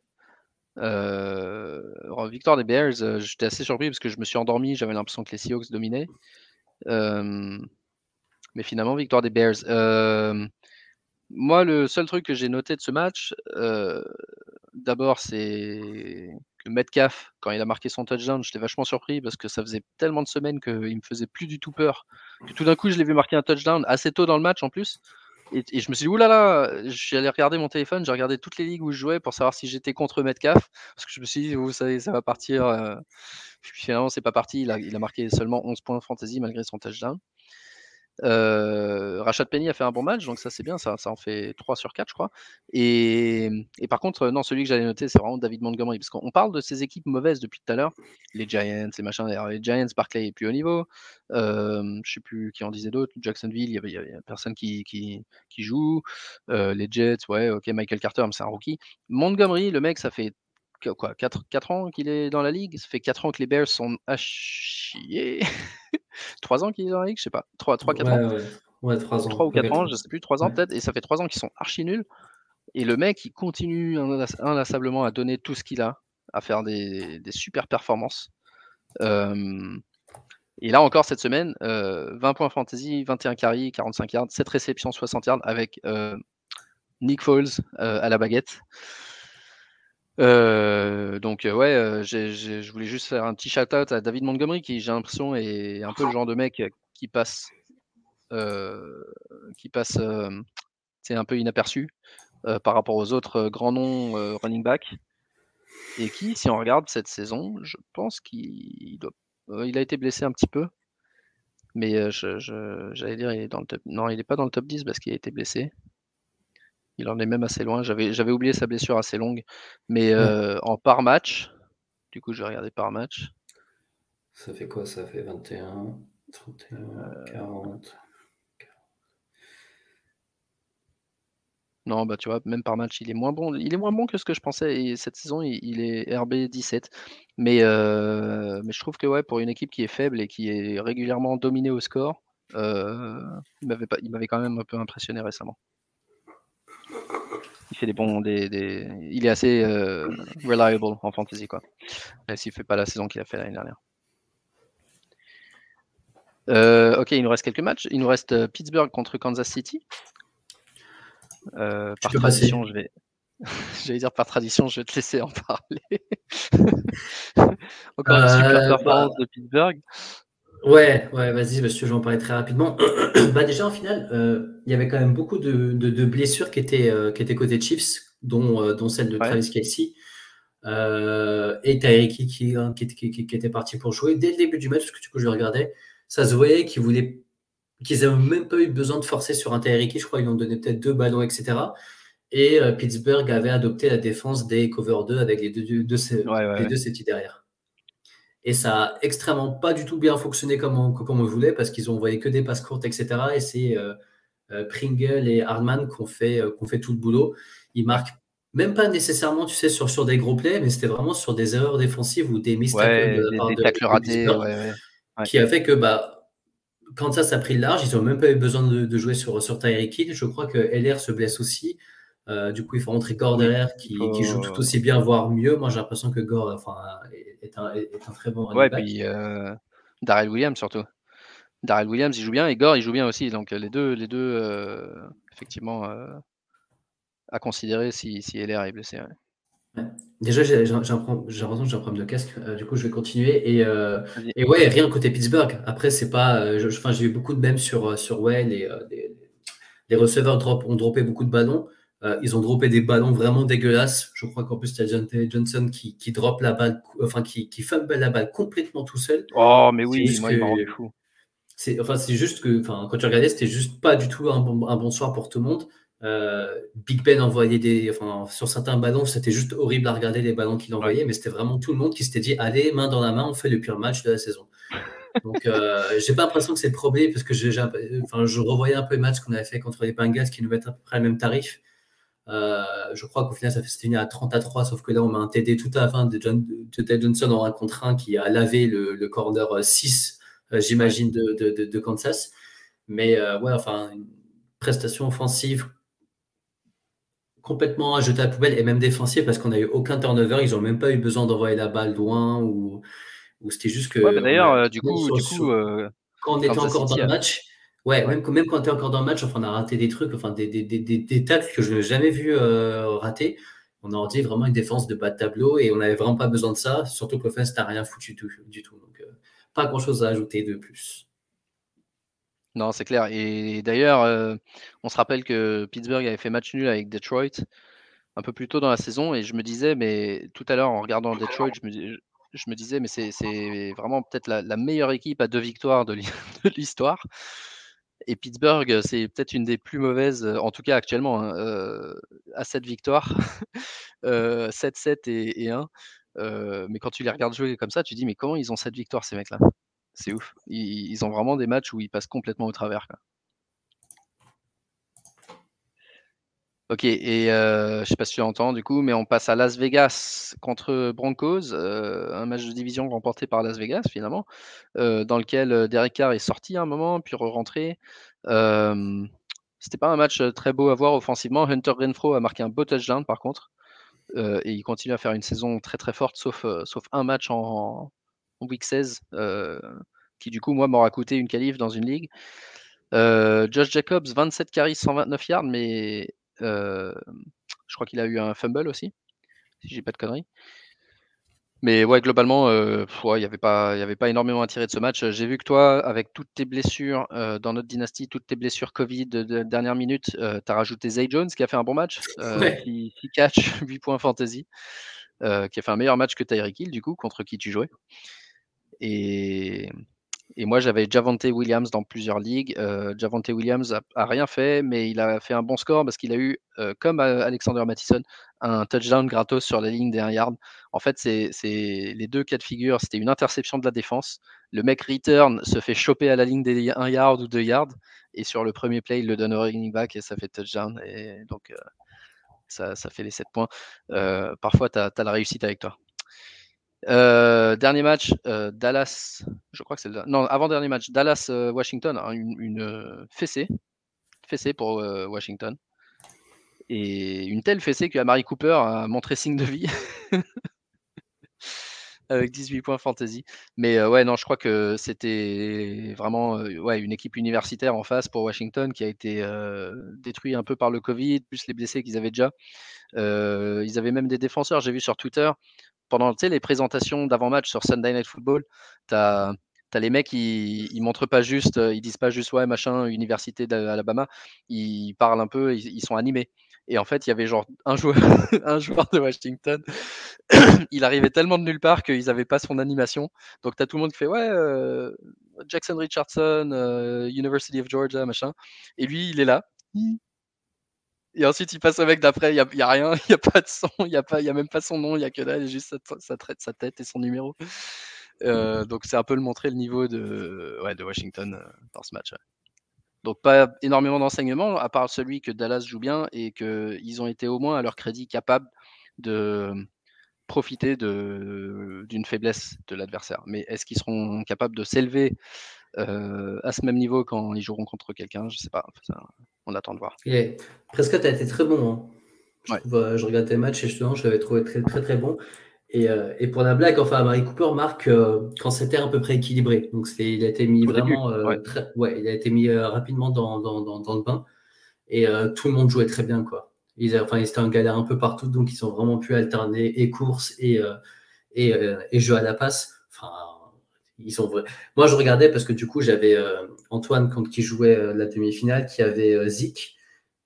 Euh, victoire des Bears, euh, j'étais assez surpris parce que je me suis endormi, j'avais l'impression que les Seahawks dominaient. mais finalement, victoire des Bears. moi, le seul truc que j'ai noté de ce match, d'abord, c'est que Metcalf, quand il a marqué son touchdown, j'étais vachement surpris parce que ça faisait tellement de semaines qu'il me faisait plus du tout peur. Tout d'un coup, je l'ai vu marquer un touchdown assez tôt dans le match en plus. Et, je me suis dit, oulala, suis allé regarder mon téléphone, j'ai regardé toutes les ligues où je jouais pour savoir si j'étais contre Metcalf. Parce que je me suis dit, vous savez, ça va partir. Euh, finalement, c'est pas parti. Il a, marqué seulement 11 points fantasy malgré son touchdown. Euh, Rachad Penny a fait un bon match, donc ça c'est bien, ça, ça en fait 3 sur 4 je crois. Et, et par contre, non, celui que j'allais noter, c'est vraiment David Montgomery, parce qu'on parle de ces équipes mauvaises depuis tout à l'heure, les Giants, les machins, les Giants, Barclay est plus haut niveau, euh, je sais plus qui en disait d'autres, Jacksonville, il y, avait, personne qui, qui, qui joue, euh, les Jets, ouais, ok, Michael Carter, mais c'est un rookie. Montgomery, le mec, ça fait quoi, 4, 4 ans qu'il est dans la ligue, ça fait 4 ans que les Bears sont à chier. 3 ans qu'il est dans la ligue, je sais pas. 3, 3 4 ans. Ouais. 3 ans. 3 ou 4 ans, je sais plus, 3 ans peut-être, et ça fait 3 ans qu'ils sont archi nuls. Et le mec, il continue inlassablement à donner tout ce qu'il a, à faire des, des super performances. Euh, et là encore cette semaine, euh, 20 points fantasy, 21 carry, 45 yards, 7 réceptions, 60 yards avec euh, Nick Foles euh, à la baguette. Euh, donc euh, ouais, euh, je voulais juste faire un petit shout-out à David Montgomery qui, j'ai l'impression, est un peu le genre de mec qui passe, qui passe, un peu inaperçu par rapport aux autres grands noms running back et qui, si on regarde cette saison, je pense qu'il il a été blessé un petit peu, mais je, j'allais dire il est dans le top, non, il est pas dans le top 10 parce qu'il a été blessé. Il en est même assez loin. J'avais, oublié sa blessure assez longue. Mais euh, en par match, du coup, je vais regarder par match. Ça fait quoi Ça fait 21, 31, 40. Non, bah tu vois, même par match, il est moins bon. Il est moins bon que ce que je pensais. Et cette saison, il, est RB 17. Mais, euh, mais je trouve que ouais, pour une équipe qui est faible et qui est régulièrement dominée au score, euh, il m'avait quand même un peu impressionné récemment il fait des bons, des, il est assez euh, reliable en fantasy quoi. Même s'il fait pas la saison qu'il a fait l'année dernière. Euh, ok, il nous reste quelques matchs. Il nous reste euh, Pittsburgh contre Kansas City. par tradition, je vais, j'allais dire par tradition, je vais te laisser en parler. Encore une super performance bah de Pittsburgh. Ouais, ouais, vas-y, parce que je vais en parler très rapidement. bah déjà, en finale, euh, il y avait quand même beaucoup de, de, blessures qui étaient, euh, qui étaient côté Chiefs, dont, dont celle de Travis Kelsey. et Tyreek qui, qui, qui, était parti pour jouer dès le début du match, parce que du coup je regardais, ça se voyait qu'ils voulaient qu'ils n'avaient même pas eu besoin de forcer sur un Tyreek, je crois qu'ils ont donné peut-être deux ballons, etc. Et Pittsburgh avait adopté la défense des cover 2 avec les deux, deux, deux, les deux safety derrière. Et ça a extrêmement pas du tout bien fonctionné comme on, comme on voulait parce qu'ils ont envoyé que des passes courtes, etc. Et c'est euh, euh, Pringle et Hardman qui ont, fait, euh, fait tout le boulot. Ils marquent même pas nécessairement, tu sais, sur, sur des gros plays, mais c'était vraiment sur des erreurs défensives ou des mises ouais, de la part de, ratés, qui a fait que bah, quand ça s'est pris le large, ils n'ont même pas eu besoin de, jouer sur, sur Tyreek Hill. Je crois que LR se blesse aussi. du coup, il faut rentrer Gore derrière qui, qui, joue tout aussi bien, voire mieux. Moi, j'ai l'impression que Gore enfin, est un, est un très bon Ouais, puis euh, Darrell Williams surtout. Darrell Williams, il joue bien, et Gore, il joue bien aussi. Donc les deux, les deux euh, effectivement, euh, à considérer si, si LR est blessé. Déjà, j'ai l'impression que j'ai un problème de casque. du coup, je vais continuer. Et, et ouais, rien côté Pittsburgh. Après, c'est pas. J'ai eu beaucoup de mèmes sur, sur ouais, les, les, receveurs drop, ont droppé beaucoup de ballons. Euh, ils ont droppé des ballons vraiment dégueulasses. Je crois qu'en plus, il y a Johnson qui, qui drop la balle, enfin, qui, qui fumble la balle complètement tout seul. Oh, mais oui, moi, il m'a rendu fou. C'est, enfin, c'est juste que, enfin, quand tu regardais, c'était juste pas du tout un bon, un bon soir pour tout le monde. Euh, Big Ben envoyait des, enfin, sur certains ballons, c'était juste horrible à regarder les ballons qu'il envoyait, mais c'était vraiment tout le monde qui s'était dit, allez, main dans la main, on fait le pire match de la saison. Donc, euh, j'ai pas l'impression que c'est le problème parce que j'ai, enfin, je revoyais un peu les matchs qu'on avait fait contre les Bengals qui nous mettent à peu près le même tarif. Euh, je crois qu'au final, ça fait fini à 30 à 3, sauf que là, on met un TD tout à la fin de, John, de Johnson en 1 contre 1 qui a lavé le, corner 6, euh, j'imagine, de, Kansas. Mais euh, ouais, enfin, une prestation offensive complètement à jeter à la poubelle et même défensive parce qu'on n'a eu aucun turnover. Ils n'ont même pas eu besoin d'envoyer la balle loin ou, ou c'était juste que. D'ailleurs, du coup, du coup quand on était encore dans le match, Ouais, Même, même quand tu es encore dans le match, enfin, on a raté des trucs, enfin, des, des, des, des tacles que je n'ai jamais vu euh, rater. On a dit vraiment une défense de bas de tableau et on n'avait vraiment pas besoin de ça, surtout que l'offense n'a rien foutu du tout. Donc, euh, pas grand chose à ajouter de plus. Non, c'est clair. Et d'ailleurs, euh, on se rappelle que Pittsburgh avait fait match nul avec Detroit un peu plus tôt dans la saison et je me disais, mais tout à l'heure en regardant Detroit, je me, je me disais, mais c'est vraiment peut-être la, la, meilleure équipe à deux victoires de l'histoire. Et Pittsburgh, c'est peut-être une des plus mauvaises, en tout cas actuellement, hein, à cette victoire. 7-7 et, 1. mais quand tu les regardes jouer comme ça, tu dis, mais comment ils ont cette victoire, ces mecs-là? C'est ouf. Ils, ont vraiment des matchs où ils passent complètement au travers. Ok, et euh, je sais pas si tu entends du coup, mais on passe à Las Vegas contre Broncos, un match de division remporté par Las Vegas finalement, dans lequel Derek Carr est sorti à un moment, puis re-rentré. C'était pas un match très beau à voir offensivement. Hunter Renfro a marqué un beau touchdown par contre, et il continue à faire une saison très très forte, sauf, sauf un match en, en week 16, qui du coup moi m'aura coûté une qualif dans une ligue. Josh Jacobs, 27 carries, 129 yards, mais je crois qu'il a eu un fumble aussi, si j'ai pas de conneries. Mais ouais, globalement, il n'y avait, pas, avait pas énormément à tirer de ce match. J'ai vu que toi, avec toutes tes blessures dans notre dynastie, toutes tes blessures Covid de, dernière minute, tu as rajouté Zay Jones qui a fait un bon match, qui, catch 8 points fantasy, qui a fait un meilleur match que Tyreek Hill, du coup, contre qui tu jouais. Et, et moi, j'avais Javante Williams dans plusieurs ligues. Euh, Javante Williams a, rien fait, mais il a fait un bon score parce qu'il a eu, euh, comme Alexander Mattison, un touchdown gratos sur la ligne des 1 yard. En fait, c'est les deux cas de figure. C'était une interception de la défense. Le mec return se fait choper à la ligne des 1 yard ou 2 yards. Et sur le premier play, il le donne au running back et ça fait touchdown. Et donc, euh, ça, fait les 7 points. parfois, tu as la réussite avec toi. Euh, dernier match, euh, Dallas, je crois que c'est le. Non, avant-dernier match, Dallas-Washington, hein, une, fessée, fessée pour euh, Washington. Et une telle fessée que Amari Cooper a montré signe de vie. Avec 18 points fantasy. Mais ouais, non, je crois que c'était vraiment ouais, une équipe universitaire en face pour Washington qui a été détruite un peu par le Covid, plus les blessés qu'ils avaient déjà. ils avaient même des défenseurs, j'ai vu sur Twitter, pendant les présentations d'avant-match sur Sunday Night Football, tu as, les mecs, ils, ils montrent pas juste, ils disent pas juste ouais, machin, université d'Alabama, ils parlent un peu, ils, sont animés. Et en fait, il y avait genre un joueur, un joueur de Washington. il arrivait tellement de nulle part qu'ils n'avaient pas son animation. Donc, tu as tout le monde qui fait Ouais, euh, Jackson Richardson, euh, University of Georgia, machin. Et lui, il est là. Et ensuite, il passe au mec d'après, il n'y a, rien, il n'y a pas de son, il n'y a, a, même pas son nom, il n'y a que dalle, juste sa, sa, sa, tête et son numéro. Euh, donc, c'est un peu le montrer le niveau de, ouais, de Washington euh, dans ce match. Donc, pas énormément d'enseignements, à part celui que Dallas joue bien et qu'ils ont été au moins à leur crédit capables de profiter d'une faiblesse de l'adversaire. Mais est-ce qu'ils seront capables de s'élever euh, à ce même niveau quand ils joueront contre quelqu'un Je sais pas. Ça, on attend de voir. Yeah. Prescott a été très bon. Hein. Je, Ouais. trouve, euh, je regardais tes matchs et justement, je l'avais trouvé très, très, très bon. Et, euh, et pour la blague, enfin, Marie Cooper marque euh, quand c'était à peu près équilibré. Donc, il a été mis Au vraiment euh, ouais. très, ouais, il a été mis euh, rapidement dans, dans, dans, dans le bain. Et euh, tout le monde jouait très bien, quoi. Ils, enfin, ils étaient en galère un peu partout, donc ils ont vraiment pu alterner et course et, euh, et, euh, et jeu à la passe. Ils sont vrais. Moi, je regardais parce que du coup, j'avais euh, Antoine quand qui jouait euh, la demi-finale, qui avait euh, Zik.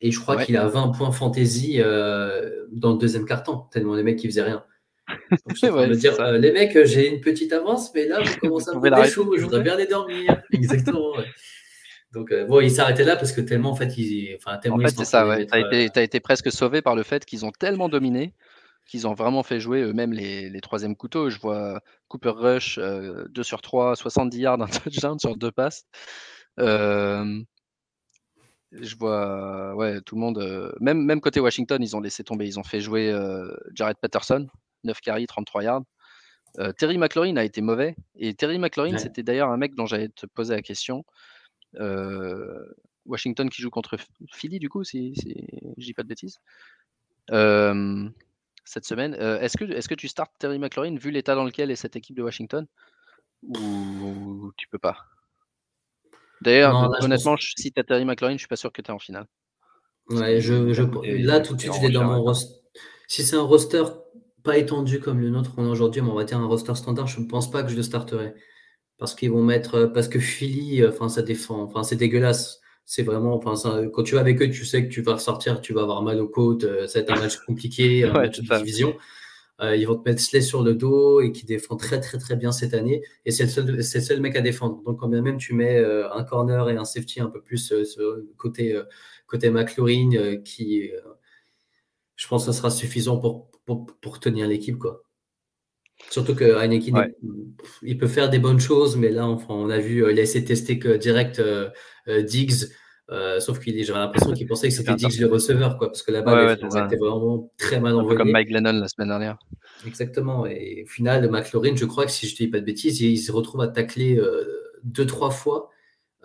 Et je crois Ouais. qu'il a 20 points fantasy euh, dans le deuxième carton, tellement les mecs qui faisaient rien. Donc, je Ouais, me dire, les mecs, j'ai une petite avance, mais là, vous commencez à me des s'il je voudrais bien aller dormir. Exactement, ouais. Donc, bon, il s'arrêtait là parce que tellement, en fait, ils, enfin, tellement En fait, c'est ça, ouais. été, t'as été presque sauvé par le fait qu'ils ont tellement dominé qu'ils ont vraiment fait jouer eux-mêmes les, les troisièmes couteaux. Je vois Cooper Rush, euh, 2 sur 3, 70 yards, un touchdown sur deux passes. Euh, je vois ouais, tout le monde, euh, même, même côté Washington, ils ont laissé tomber. Ils ont fait jouer Jared Patterson, 9 carries, 33 yards. Terry McLaurin a été mauvais. Et Terry McLaurin, Ouais. c'était d'ailleurs un mec dont j'allais te poser la question. Washington qui joue contre Philly, du coup, si, si je dis pas de bêtises. Euh, cette semaine. Euh, est-ce que, est que tu startes Terry McLaurin vu l'état dans lequel est cette équipe de Washington? Ou tu peux pas? D'ailleurs, honnêtement, je- si tu as Terry McLaurin, je suis pas sûr que tu es en finale. Ouais, je, je- là, tout de suite, l'ai dans mon ouais. roster. Si c'est un roster pas étendu comme le nôtre qu'on a aujourd'hui, mais on va dire un roster standard, je ne pense pas que je le starterai. Parce qu'ils vont mettre. euh, Parce que Philly, euh, enfin, ça défend. Enfin, c'est dégueulasse. C'est vraiment. Enfin, ça- quand tu vas avec eux, tu sais que tu vas ressortir, tu vas avoir mal aux côtes. euh, ça va être un match compliqué, un Ouais, match de ça. division. Euh, ils vont te mettre Slay sur le dos et qui défend très très très bien cette année. Et c'est le seul, c'est le seul mec à défendre. Donc quand bien même tu mets euh, un corner et un safety un peu plus euh, sur côté, euh, côté McLaurin, euh, qui, euh, je pense que ça sera suffisant pour, pour, pour tenir l'équipe. quoi. Surtout que Heineken, Ouais. il peut faire des bonnes choses, mais là, enfin, on a vu, euh, il a essayé de tester que direct euh, euh, Diggs, euh, sauf qu'il j'avais l'impression qu'il pensait que c'était C'était Diggs le receveur, quoi, parce que balle Ouais, ouais, était, c'est ça. était vraiment très mal envoyée. comme Mike Lennon la semaine dernière. Exactement. Et au final, McLaurin, je crois que si je ne dis pas de bêtises, il, il se retrouve à tacler euh, deux, trois fois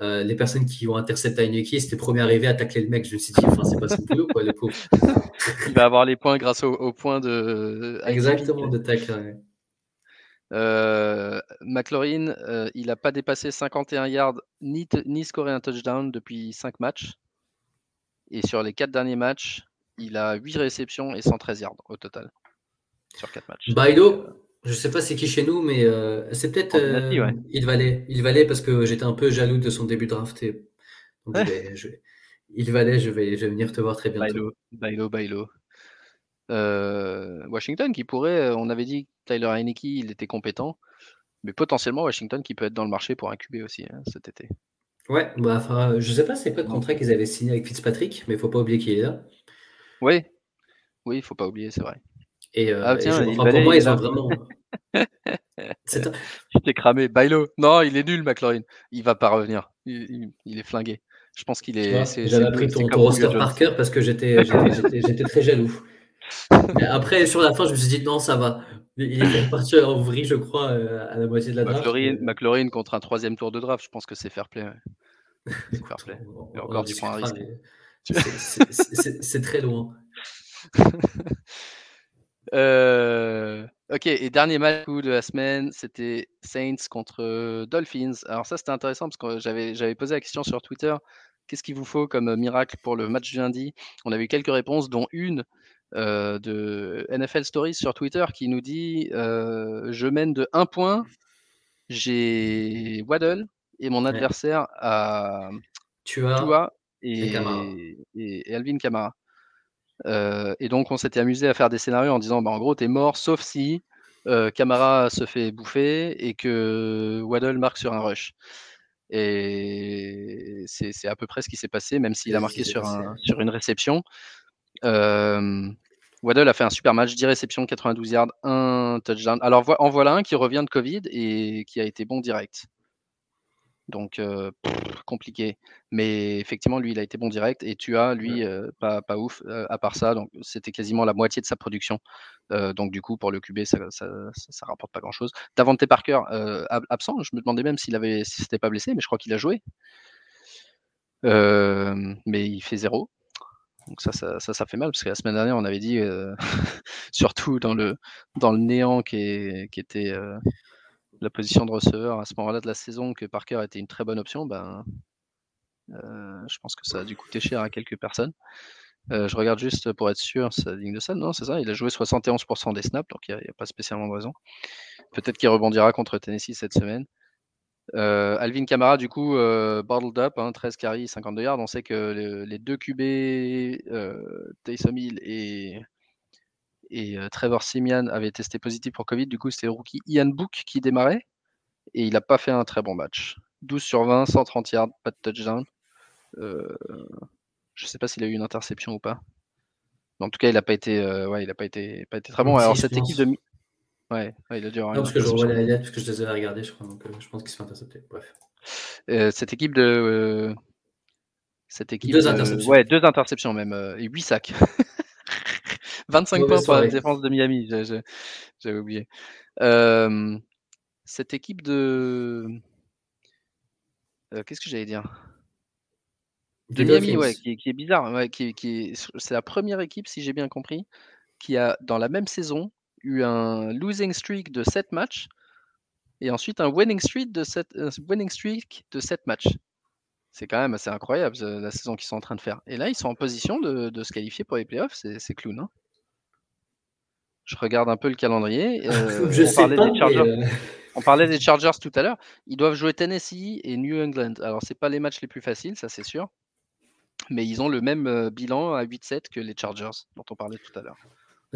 euh, les personnes qui ont intercepté Heineken. C'était le premier arrivé à tacler le mec. Je me suis dit, enfin, c'est pas son boulot, quoi, le pauvre. Il va avoir les points grâce au, au point de. Exactement, de tacle. ouais. Euh, McLaurin, euh, il n'a pas dépassé 51 yards ni, ni scoré un touchdown depuis 5 matchs. Et sur les 4 derniers matchs, il a 8 réceptions et 113 yards au total. Sur 4 matchs. Bailo, je sais pas c'est qui chez nous, mais euh, c'est peut-être euh, ouais. il valait. Il valait parce que j'étais un peu jaloux de son début de draft. et- donc je vais- je il valait, je vais, je vais venir te voir très bientôt. Bailo, Bailo, Bailo. Euh, Washington qui pourrait, on avait dit que Tyler Heineke, il était compétent, mais potentiellement Washington qui peut être dans le marché pour un QB aussi hein, cet été. Ouais, bah, enfin, je sais pas c'est quoi le contrat qu'ils avaient signé avec Fitzpatrick, mais il faut pas oublier qu'il est là. Oui, oui, faut pas oublier, c'est vrai. Et, euh, Ah, et tiens, je- il enfin, pour moi, ils ont vraiment. C'est t'es cramé. Bailo. Non, il est nul, McLaurin. Il va pas revenir. Il, il- il est flingué. Je pense qu'il est. c'est- J'avais appris c'est ton, roster par cœur parce que j'étais j'étais- j'étais- j'étais très jaloux. Mais après, sur la fin, je me suis dit non, ça va. Il est reparti en vrille, je crois, euh, à la moitié de la draft. McLaurin, contre un troisième tour de draft, je pense que c'est fair play. ouais. C'est fair play. Et encore, en tu prends un risque. c'est- très loin. Euh, ok, et dernier match de la semaine, c'était Saints contre Dolphins. Alors ça, c'était intéressant parce que j'avais posé la question sur Twitter. Qu'est-ce qu'il vous faut comme miracle pour le match du lundi? On avait eu quelques réponses, dont une euh, de NFL Stories sur Twitter qui nous dit euh, Je mène de 1 point, j'ai Waddle et mon Ouais. adversaire as Tua et Camara. et, et- et Alvin Kamara. et donc, on s'était amusé à faire des scénarios en disant, bah, en gros, tu es mort, sauf si Camara se fait bouffer et que Waddle marque sur un rush. Et c'est à peu près ce qui s'est passé, même s'il a marqué sur, un, sur une réception. Waddle a fait un super match, 10 réceptions, 92 yards, un touchdown. Alors en voilà un qui revient de Covid et qui a été bon direct. Donc compliqué. Mais effectivement, lui, il a été bon direct. Et tu as, lui, pas, pas, ouf, à part ça. Donc c'était quasiment la moitié de sa production. donc du coup, pour le QB, ça, ça, rapporte pas grand-chose. Davante Parker, absent. Je me demandais même s'il avait, si c'était pas blessé, mais je crois qu'il a joué. mais il fait zéro. Donc ça ça, ça, fait mal, parce que la semaine dernière, on avait dit, surtout dans le, dans le néant qui, était la position de receveur à ce moment-là de la saison, que Parker était une très bonne option, ben, je pense que ça a dû coûter cher à quelques personnes. je regarde juste pour être sûr, sa ligne de salle. Non, c'est ça, il a joué 71% des snaps, donc il n'y a, pas spécialement de raison. Peut-être qu'il rebondira contre Tennessee cette semaine. Alvin Kamara, du coup, euh, bottled up, 13 hein, carries, 52 yards. On sait que les deux QB, Taysom Hill et, et Trevor Simian avaient testé positif pour Covid. Du coup, c'était le rookie Ian Book qui démarrait et il n'a pas fait un très bon match. 12 sur 20, 130 yards, pas de touchdown. je ne sais pas s'il a eu une interception ou pas. en tout cas, il n'a pas été, ouais, il a pas été, pas été très bon. Alors cette équipe de Ouais, il a dû avoir Non, parce que je revois les lettres, parce que je les avais regardées, je crois, donc euh, je pense qu'ils se fait intercepter. Bref. Euh, cette équipe de. Euh, cette équipe deux interceptions. Ouais, deux interceptions même, et 8 sacs. 25 points pour la défense de Miami, j'avais oublié. cette équipe de. Qu'est-ce que j'allais dire? De Miami, ouais, qui, qui, est bizarre. Ouais, qui, qui c'est la première équipe, si j'ai bien compris, qui a, dans la même saison, eu un losing streak de 7 matchs et ensuite un winning streak de 7, winning streak de 7 matchs. C'est quand même assez incroyable la saison qu'ils sont en train de faire. Et là, ils sont en position de, de se qualifier pour les playoffs. C'est clown. Hein je regarde un peu le calendrier. Euh, je on, sais parlait pas, des Chargers, euh, on parlait des Chargers tout à l'heure. Ils doivent jouer Tennessee et New England. Alors, c'est pas les matchs les plus faciles, ça c'est sûr. Mais ils ont le même euh, bilan à 8-7 que les Chargers dont on parlait tout à l'heure.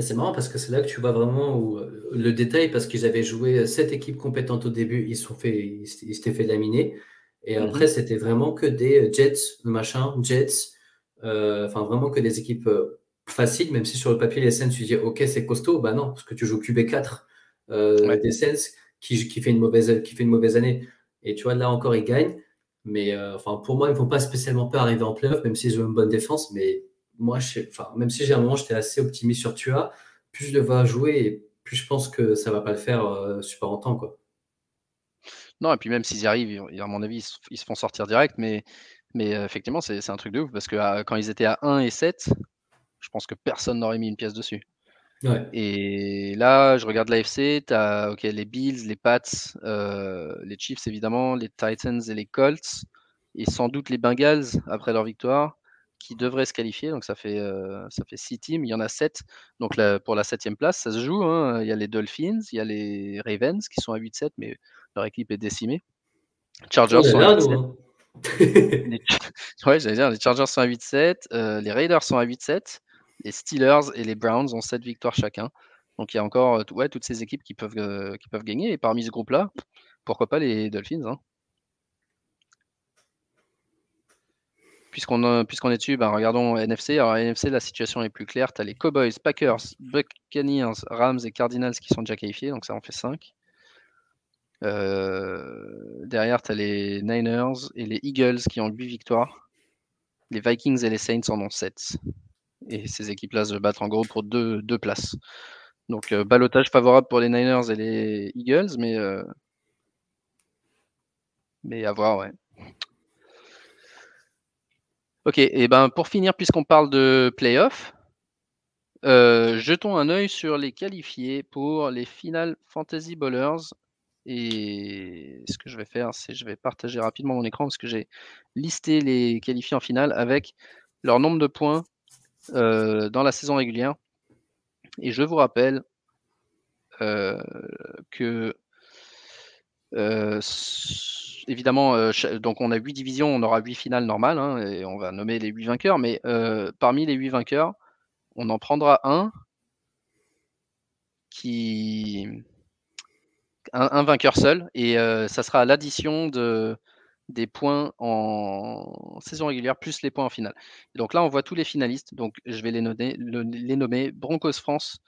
C'est marrant parce que c'est là que tu vois vraiment où, euh, le détail parce qu'ils avaient joué sept équipes compétentes au début, ils sont fait, ils s'étaient fait laminer. Et mhm. après, c'était vraiment que des Jets, machin, Jets, euh, enfin vraiment que des équipes euh, faciles, même si sur le papier, les Sens, tu dis ok, c'est costaud. Bah non, parce que tu joues QB4 des Sens qui, qui, fait une mauvaise, qui fait une mauvaise année. Et tu vois, là encore, ils gagnent. Mais enfin, pour moi, ils ne vont pas spécialement pas arriver en playoff, même s'ils ont une bonne défense. Mais moi, je, enfin, même si j'ai un moment, j'étais assez optimiste sur Tua, plus je le vois jouer et plus je pense que ça va pas le faire euh, super longtemps. Quoi. Non, et puis même s'ils y arrivent, à mon avis, ils se, font sortir direct, mais, mais euh, effectivement, c'est un truc de ouf parce que euh, quand ils étaient à 1 et 7, je pense que personne n'aurait mis une pièce dessus. Et là, je regarde l'AFC, tu as les Bills, les Pats, les Chiefs évidemment, les Titans et les Colts, et sans doute les Bengals après leur victoire qui devraient se qualifier. Donc ça fait, euh, ça fait six teams. Il y en a sept. Donc pour la septième place, ça se joue. Hein. Il y a les Dolphins, il y a les Ravens qui sont à 8-7, mais leur équipe est décimée. Chargers sont à 8-7. Hein. les... Ouais, j'allais dire, les Chargers sont à 8-7, euh, les Raiders sont à 8-7, les Steelers et les Browns ont 7 victoires chacun. Donc il y a encore ouais, toutes ces équipes qui peuvent, euh, qui peuvent gagner. Et parmi ce groupe-là, pourquoi pas les Dolphins hein. Puisqu'on puisqu'on est dessus, ben, regardons NFC. Alors, NFC, la situation est plus claire. Tu as les Cowboys, Packers, Buccaneers, Rams et Cardinals qui sont déjà qualifiés, donc ça en fait 5. Euh, derrière, tu as les Niners et les Eagles qui ont 8 victoires. Les Vikings et les Saints en ont 7. Et ces équipes-là se battent en gros pour deux, places. Donc, euh, balotage favorable pour les Niners et les Eagles, mais, euh, mais à voir, ouais. Ok, et ben pour finir, puisqu'on parle de playoff, euh, jetons un œil sur les qualifiés pour les finales Fantasy Bowlers. Et ce que je vais faire, c'est je vais partager rapidement mon écran parce que j'ai listé les qualifiés en finale avec leur nombre de points euh, dans la saison régulière. Et je vous rappelle euh, que évidemment, euh, donc on a huit divisions, on aura huit finales normales, hein, et on va nommer les huit vainqueurs, mais euh, parmi les huit vainqueurs, on en prendra un qui un, vainqueur seul et ça sera l'addition de des points en saison régulière plus les points en finale. donc là, on voit tous les finalistes. Donc je vais les nommer, les nommer Broncos France,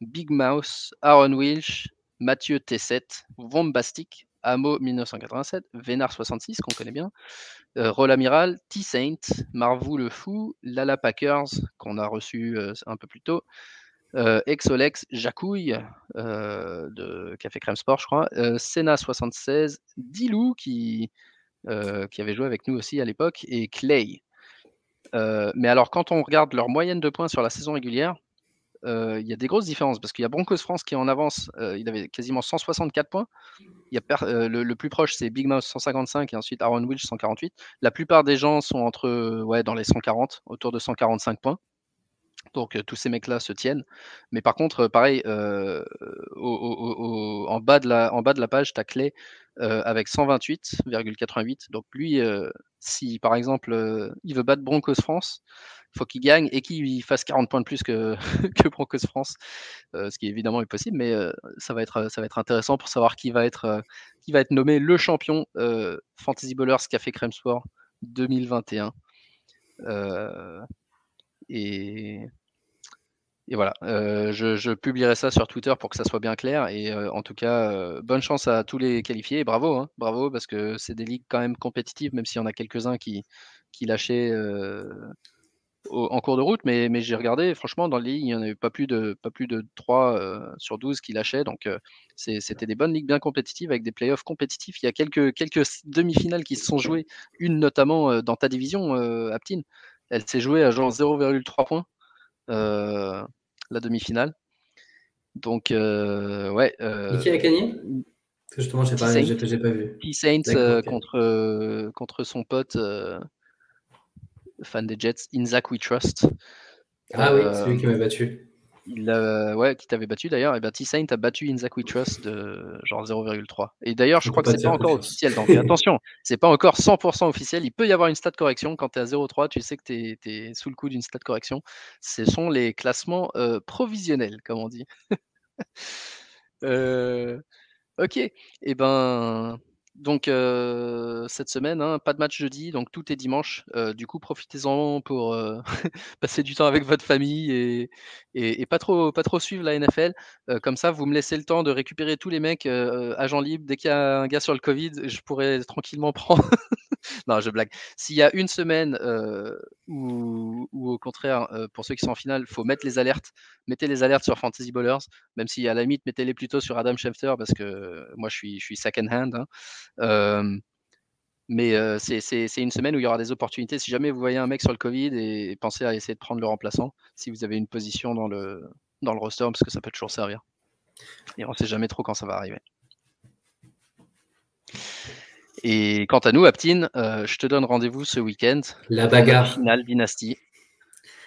Big Mouse, Aaron Wilsh, Mathieu T7, Vombastic, Amo 1987, Vénard 66 qu'on connaît bien, euh, Roll Amiral, T-Saint, Marvou le Fou, Lala Packers qu'on a reçu euh, un peu plus tôt, euh, Exolex Jacouille de Café Crème Sport, je crois, Senna 76, Dilou qui, qui avait joué avec nous aussi à l'époque, et Clay. mais alors, quand on regarde leur moyenne de points sur la saison régulière, il y a des grosses différences parce qu'il y a Broncos France qui est en avance, il avait quasiment 164 points. Il y a le, plus proche, c'est Big Mouse 155 et ensuite Aaron Wilsh 148. La plupart des gens sont entre ouais, dans les 140, autour de 145 points. Donc tous ces mecs-là se tiennent. Mais par contre, pareil, en, bas de la, en bas de la page, tu as avec 128,88. Donc lui, si par exemple il veut battre Broncos France, faut qu'il gagne et qu'il fasse 40 points de plus que, que Broncos France, euh, ce qui évidemment est possible, mais euh, ça, va être, ça va être intéressant pour savoir qui va être, euh, qui va être nommé le champion Fantasy Bowlers Café Crème Sport 2021. et, et voilà, je, je, publierai ça sur Twitter pour que ça soit bien clair. Et en tout cas, bonne chance à tous les qualifiés. Et bravo, hein, bravo, parce que c'est des ligues quand même compétitives, même s'il y en a quelques-uns qui, qui lâchaient en cours de route, mais, mais j'ai regardé, franchement, dans les ligues, il n'y en avait pas plus de, pas plus de 3 euh, sur 12 qui lâchaient. Donc, euh, c'était des bonnes ligues bien compétitives avec des playoffs compétitifs. Il y a quelques, quelques demi-finales qui se sont jouées, une notamment euh, dans ta division, Aptine. Elle s'est jouée à genre 0,3 points, la demi-finale. Donc, ouais. Et qui a gagné? Justement, je pas, pas, pas vu. T-Saints contre, contre son pote fan des Jets, In Zach We Trust. Ah oui, c'est lui qui m'a battu. Il a, ouais, qui t'avait battu d'ailleurs. Et ben T-Saint a battu Zach We Trust de genre 0,3. Et d'ailleurs, je crois que c'est pas encore officiel. Donc attention, c'est pas encore 100% officiel. Il peut y avoir une stat correction. Quand tu es à 0,3, tu sais que tu es, sous le coup d'une stat correction. Ce sont les classements euh, provisionnels, comme on dit. euh, ok. Et eh ben, donc cette semaine, hein, pas de match jeudi, donc tout est dimanche. du coup, profitez-en pour passer du temps avec votre famille et, et, pas trop pas trop suivre la NFL. comme ça, vous me laissez le temps de récupérer tous les mecs agents libres. Dès qu'il y a un gars sur le Covid, je pourrais tranquillement prendre. non, je blague. S'il y a une semaine où, au contraire, pour ceux qui sont en finale, faut mettre les alertes, mettez les alertes sur Fantasy Ballers, même si à la limite, mettez-les plutôt sur Adam Schefter parce que moi, je suis, second hand. Hein. mais c'est une semaine où il y aura des opportunités. Si jamais vous voyez un mec sur le Covid et, pensez à essayer de prendre le remplaçant si vous avez une position dans le, dans le roster parce que ça peut toujours servir. Et on ne sait jamais trop quand ça va arriver. Et quant à nous, Aptine, euh, je te donne rendez-vous ce week-end. La bagarre. finale dynastie.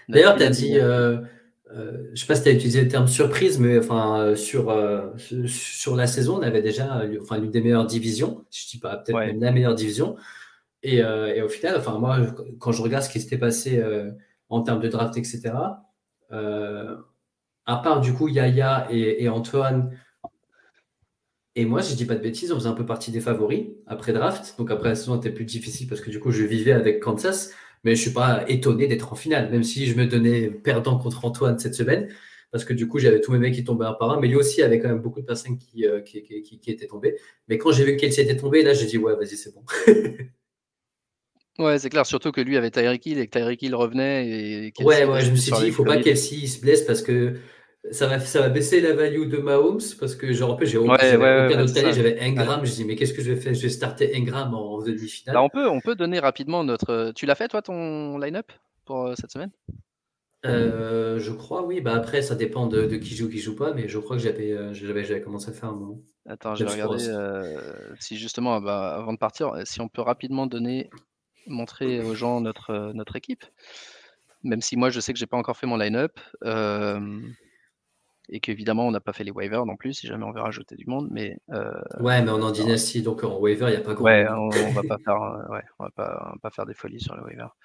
D'ailleurs, tu as dit, euh, euh, je ne sais pas si tu as utilisé le terme surprise, mais enfin, sur, sur la saison, on avait déjà enfin, l'une des meilleures divisions. Je ne dis pas peut-être même la meilleure division. Et, et, au final, enfin, moi, quand je regarde ce qui s'était passé en termes de draft, etc., à part du coup Yaya et, et Antoine, et moi, si je dis pas de bêtises, on faisait un peu partie des favoris après draft. Donc après la saison était plus difficile parce que du coup, je vivais avec Kansas. Mais je suis pas étonné d'être en finale, même si je me donnais perdant contre Antoine cette semaine. Parce que du coup, j'avais tous mes mecs qui tombaient un par un. Mais lui aussi avait quand même beaucoup de personnes qui, euh, qui, étaient tombées. Mais quand j'ai vu qu'elle était tombé, là, j'ai dit, ouais, vas-y, c'est bon. Ouais, c'est clair, surtout que lui avait Tyreek Hill et que Tyreek Hill revenait. Et ouais, ouais, je me suis dit, il faut pas qu'Elsie se blesse parce que ça va, ça va baisser la value de Mahomes parce que je rappelle, j'ai aucun autre année, j'avais Ingram. Je dis, mais qu'est-ce que je vais faire? Je vais starter Ingram en demi-finale. Bah, on, peut, on peut donner rapidement notre. Tu l'as fait, toi, ton line-up pour euh, cette semaine? Euh, Je crois, oui. Bah, après, ça dépend de, qui joue, qui joue pas, mais je crois que j'avais, euh, j'avais, commencé à faire un moment. Attends, je vais regarder si justement, bah, avant de partir, si on peut rapidement donner, montrer aux gens notre, notre équipe. Même si moi, je sais que j'ai pas encore fait mon line-up et qu'évidemment on n'a pas fait les waivers non plus si jamais on veut rajouter du monde mais euh, ouais mais on est en dynastie donc en waiver il n'y a pas grand ouais on, va pas faire ouais, on va pas, pas, faire des folies sur les waivers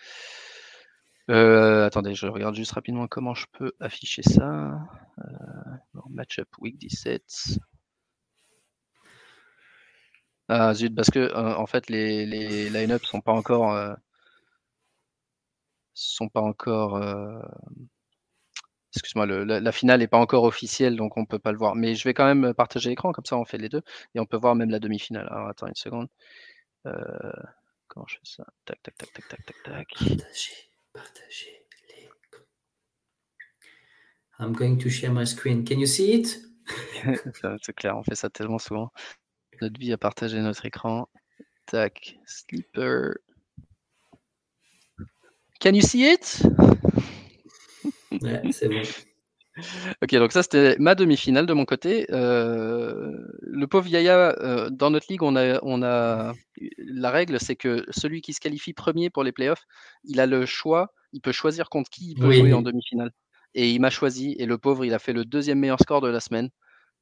Euh, attendez, je regarde juste rapidement comment je peux afficher ça. Euh, Matchup week 17. Ah zut, parce que euh, en fait les, les line-up sont pas encore euh, sont pas encore euh, excuse-moi, la, la, finale n'est pas encore officielle, donc on peut pas le voir. Mais je vais quand même partager l'écran, comme ça on fait les deux et on peut voir même la demi-finale. Alors attends une seconde. comment je fais ça? Tac, tac, tac, tac, tac, tac, tac. Partager, partager l'écran. I'm going to share my screen. Can you see it? C'est clair, on fait ça tellement souvent notre vie à partager notre écran. Tac, sleeper. Can you see it? Ouais, c'est bon. Ok, donc ça c'était ma demi-finale de mon côté. Euh, le pauvre Yaya, euh, dans notre ligue, on a, on a la règle, c'est que celui qui se qualifie premier pour les playoffs, il a le choix, il peut choisir contre qui il peut jouer en demi-finale. Et il m'a choisi, et le pauvre, il a fait le deuxième meilleur score de la semaine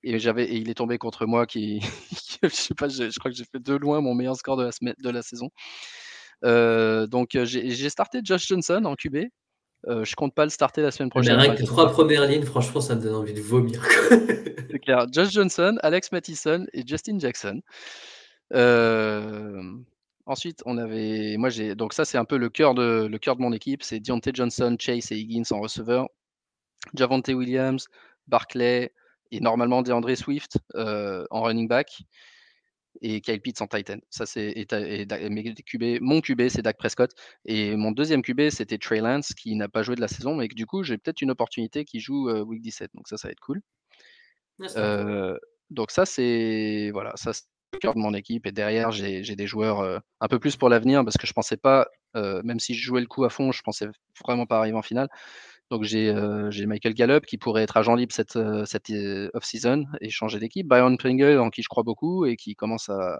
et j'avais il est tombé contre moi qui, je sais pas, je, crois que j'ai fait de loin mon meilleur score de la semaine de la saison. Euh, donc j'ai starté Josh Johnson en QB. Euh, je compte pas le starter la semaine prochaine. Mais les trois premières lignes, franchement, ça me donne envie de vomir. C'est clair. Josh Johnson, Alex Mattison et Justin Jackson. ensuite, on avait, moi j'ai, donc ça c'est un peu le cœur de le cœur de mon équipe, c'est Deontay Johnson, Chase et Higgins en receveur, Javante Williams, Barclay, et normalement DeAndre Swift euh, en running back et Kyle Pitts en Titan. Ça, c'est mon QB, c'est Dak Prescott. Et mon deuxième QB, c'était Trey Lance, qui n'a pas joué de la saison, mais que du coup, j'ai peut-être une opportunité qui joue euh, Week 17. Donc ça, ça va être cool. Euh, donc ça, c'est voilà, ça le cœur de mon équipe. Et derrière, j'ai des joueurs un peu plus pour l'avenir, parce que je pensais pas, même si je jouais le coup à fond, je pensais vraiment pas arriver en finale. Donc euh, j'ai Michael Gallup qui pourrait être agent libre cette, euh, cette euh, off-season et changer d'équipe. Byron Pringle en qui je crois beaucoup et qui commence à,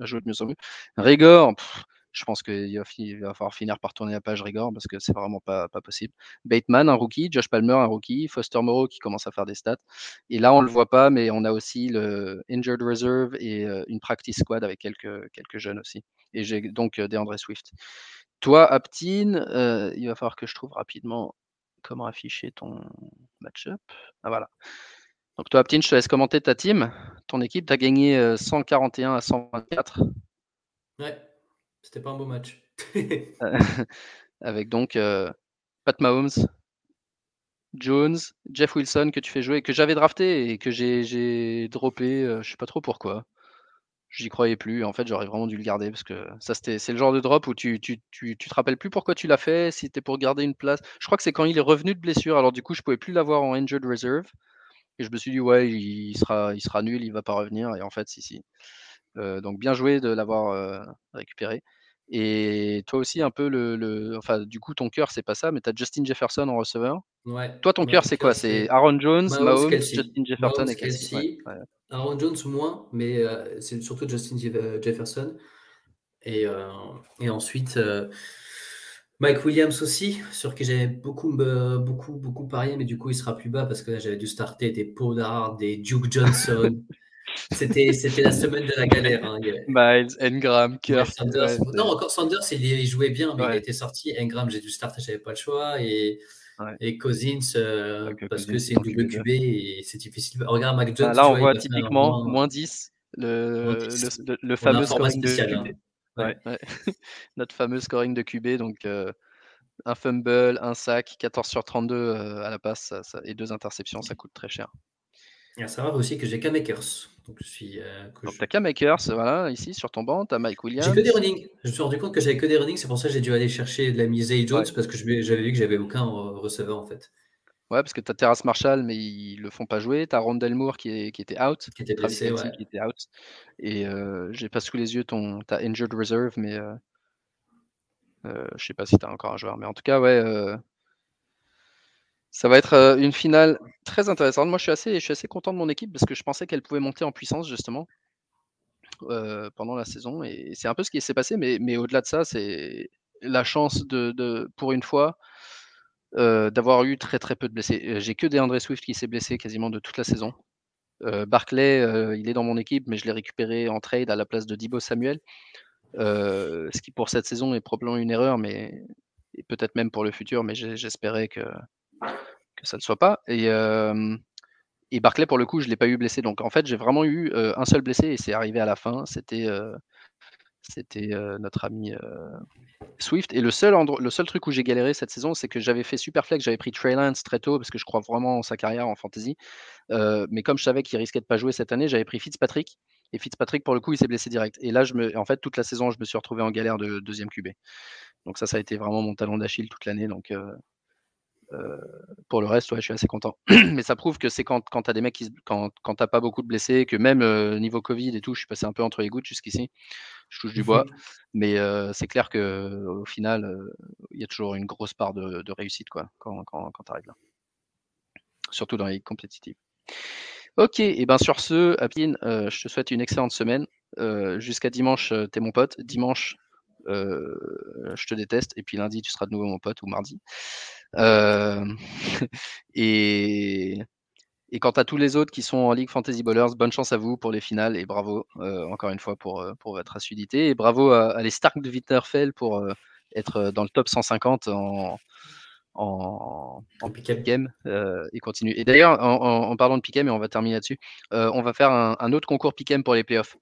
jouer de mieux en mieux. Rigor, je pense qu'il va, falloir finir par tourner la page Rigor parce que c'est vraiment pas, pas, possible. Bateman, un rookie, Josh Palmer, un rookie, Foster Moreau qui commence à faire des stats. Et là, on le voit pas, mais on a aussi le Injured Reserve et une practice squad avec quelques, quelques jeunes aussi. Et j'ai donc DeAndre Swift. Toi, Aptine, il va falloir que je trouve rapidement comment afficher ton match-up. Ah voilà. Donc toi, Aptine, je te laisse commenter ta team. Ton équipe, tu as gagné 141 à 124. Ouais, c'était pas un beau match. Avec donc Pat Mahomes, Jones, Jeff Wilson que tu fais jouer, que j'avais drafté et que j'ai droppé, je sais pas trop pourquoi j'y croyais plus. En fait, j'aurais vraiment dû le garder parce que ça, c'était, c'est le genre de drop où tu, tu, te rappelles plus pourquoi tu l'as fait, si c'était pour garder une place. Je crois que c'est quand il est revenu de blessure. Alors, du coup, je pouvais plus l'avoir en injured reserve. Et je me suis dit, ouais, il sera, il sera nul, il va pas revenir. Et en fait, si, si. Euh, donc, bien joué de l'avoir euh, récupéré. Et toi aussi, un peu le. le enfin, du coup, ton cœur, c'est pas ça, mais tu as Justin Jefferson en receveur. Ouais. Toi, ton cœur, c'est quoi? C'est Aaron Jones, Mahomes, Justin Jefferson et Kelsey. Aaron Jones moins, mais euh, c'est surtout Justin euh, Jefferson. Et, euh, et ensuite, Mike Williams aussi, sur qui j'avais beaucoup, beaucoup, beaucoup parié, mais du coup, il sera plus bas parce que j'avais dû starter des Pollard, des Duke Johnson. C'était, c'était la semaine de la galère. Hein. Miles, Engram, Kurt. non, encore Sanders, il, jouait bien, mais il était sorti. Engram, j'ai dû starter, j'avais pas le choix. Et et Cousins, euh, parce que c'est une double QB et c'est difficile. Regarde Mac Jones. Ah, là, on voit typiquement moins, 10, le, le, fameux scoring de QB. Hein. Notre fameux scoring de QB. Donc, euh, un fumble, un sac, 14 sur 32 euh, à la passe et deux interceptions, ça coûte très cher. Et à savoir aussi que j'ai K-Makers. Donc, je suis. Euh, donc, tu as K-Makers, voilà, ici sur ton banc, tu as Mike Williams. J'ai que des running. Je me suis rendu compte que j'avais que des running, c'est pour ça que j'ai dû aller chercher de la mise Jones parce que j'avais vu que j'avais aucun receveur en fait. Ouais, parce que tu as Terrace Marshall, mais ils le font pas jouer. Tu as Rondell Moore qui, est, qui était out. Qui était blessé, ouais. qui était out. Et euh, j'ai pas sous les yeux ton. Tu as Injured Reserve, mais euh, euh, je sais pas si tu as encore un joueur. Mais en tout cas, ouais. Ça va être euh, une finale très intéressante. Moi, je suis assez, content de mon équipe parce que je pensais qu'elle pouvait monter en puissance justement euh, pendant la saison. Et c'est un peu ce qui s'est passé, mais, au-delà de ça, c'est la chance de, pour une fois, euh, d'avoir eu très très peu de blessés. J'ai que des André Swift qui s'est blessé quasiment de toute la saison. Barclay, il est dans mon équipe, mais je l'ai récupéré en trade à la place de Dibo Samuel. ce qui pour cette saison est probablement une erreur, mais peut-être même pour le futur, mais j'espérais que, que ça ne soit pas. Et, et Barclay, pour le coup, je ne l'ai pas eu blessé. Donc en fait, j'ai vraiment eu un seul blessé et c'est arrivé à la fin. C'était c'était notre ami Swift. Et le seul, le seul truc où j'ai galéré cette saison, c'est que j'avais fait super flex, j'avais pris Trey Lance très tôt parce que je crois vraiment en sa carrière en fantasy. mais comme je savais qu'il risquait de pas jouer cette année, j'avais pris Fitzpatrick. Et Fitzpatrick, pour le coup, il s'est blessé direct. Et là, je me, en fait, toute la saison, je me suis retrouvé en galère de deuxième QB. Donc ça, ça a été vraiment mon talon d'Achille toute l'année. Donc pour le reste, ouais, je suis assez content. Mais ça prouve que c'est quand, quand tu as des mecs qui, quand, quand t'as pas beaucoup de blessés, que même niveau Covid et tout, je suis passé un peu entre les gouttes jusqu'ici. Je touche du bois. Mais c'est clair qu'au final, il y a toujours une grosse part de, réussite quoi, quand, quand, quand tu arrives là. Surtout dans les ligues compétitives. Ok, et ben sur ce, Apine, je te souhaite une excellente semaine. Jusqu'à dimanche, tu es mon pote. Dimanche, je te déteste. Et puis lundi, tu seras de nouveau mon pote ou mardi. Euh, et, et quant à tous les autres qui sont en Ligue Fantasy Bowlers, bonne chance à vous pour les finales et bravo euh, encore une fois pour, euh, pour votre assiduité. Et bravo à, les Stark de Winterfell pour être dans le top 150 en, en, en game et continue. Et d'ailleurs, en, parlant de Pickem, et on va terminer là-dessus, on va faire un, autre concours Pickem pour les playoffs.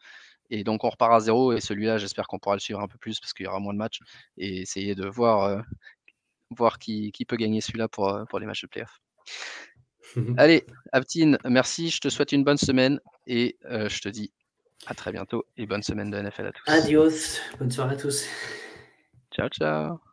Et donc on repart à zéro et celui-là, j'espère qu'on pourra le suivre un peu plus parce qu'il y aura moins de matchs et essayer de voir voir qui, peut gagner celui-là pour, euh, pour les matchs de playoff. Allez, Aptine, merci. Je te souhaite une bonne semaine et euh, je te dis à très bientôt et bonne semaine de NFL à tous. Adios. Bonne soirée à tous. Ciao, ciao.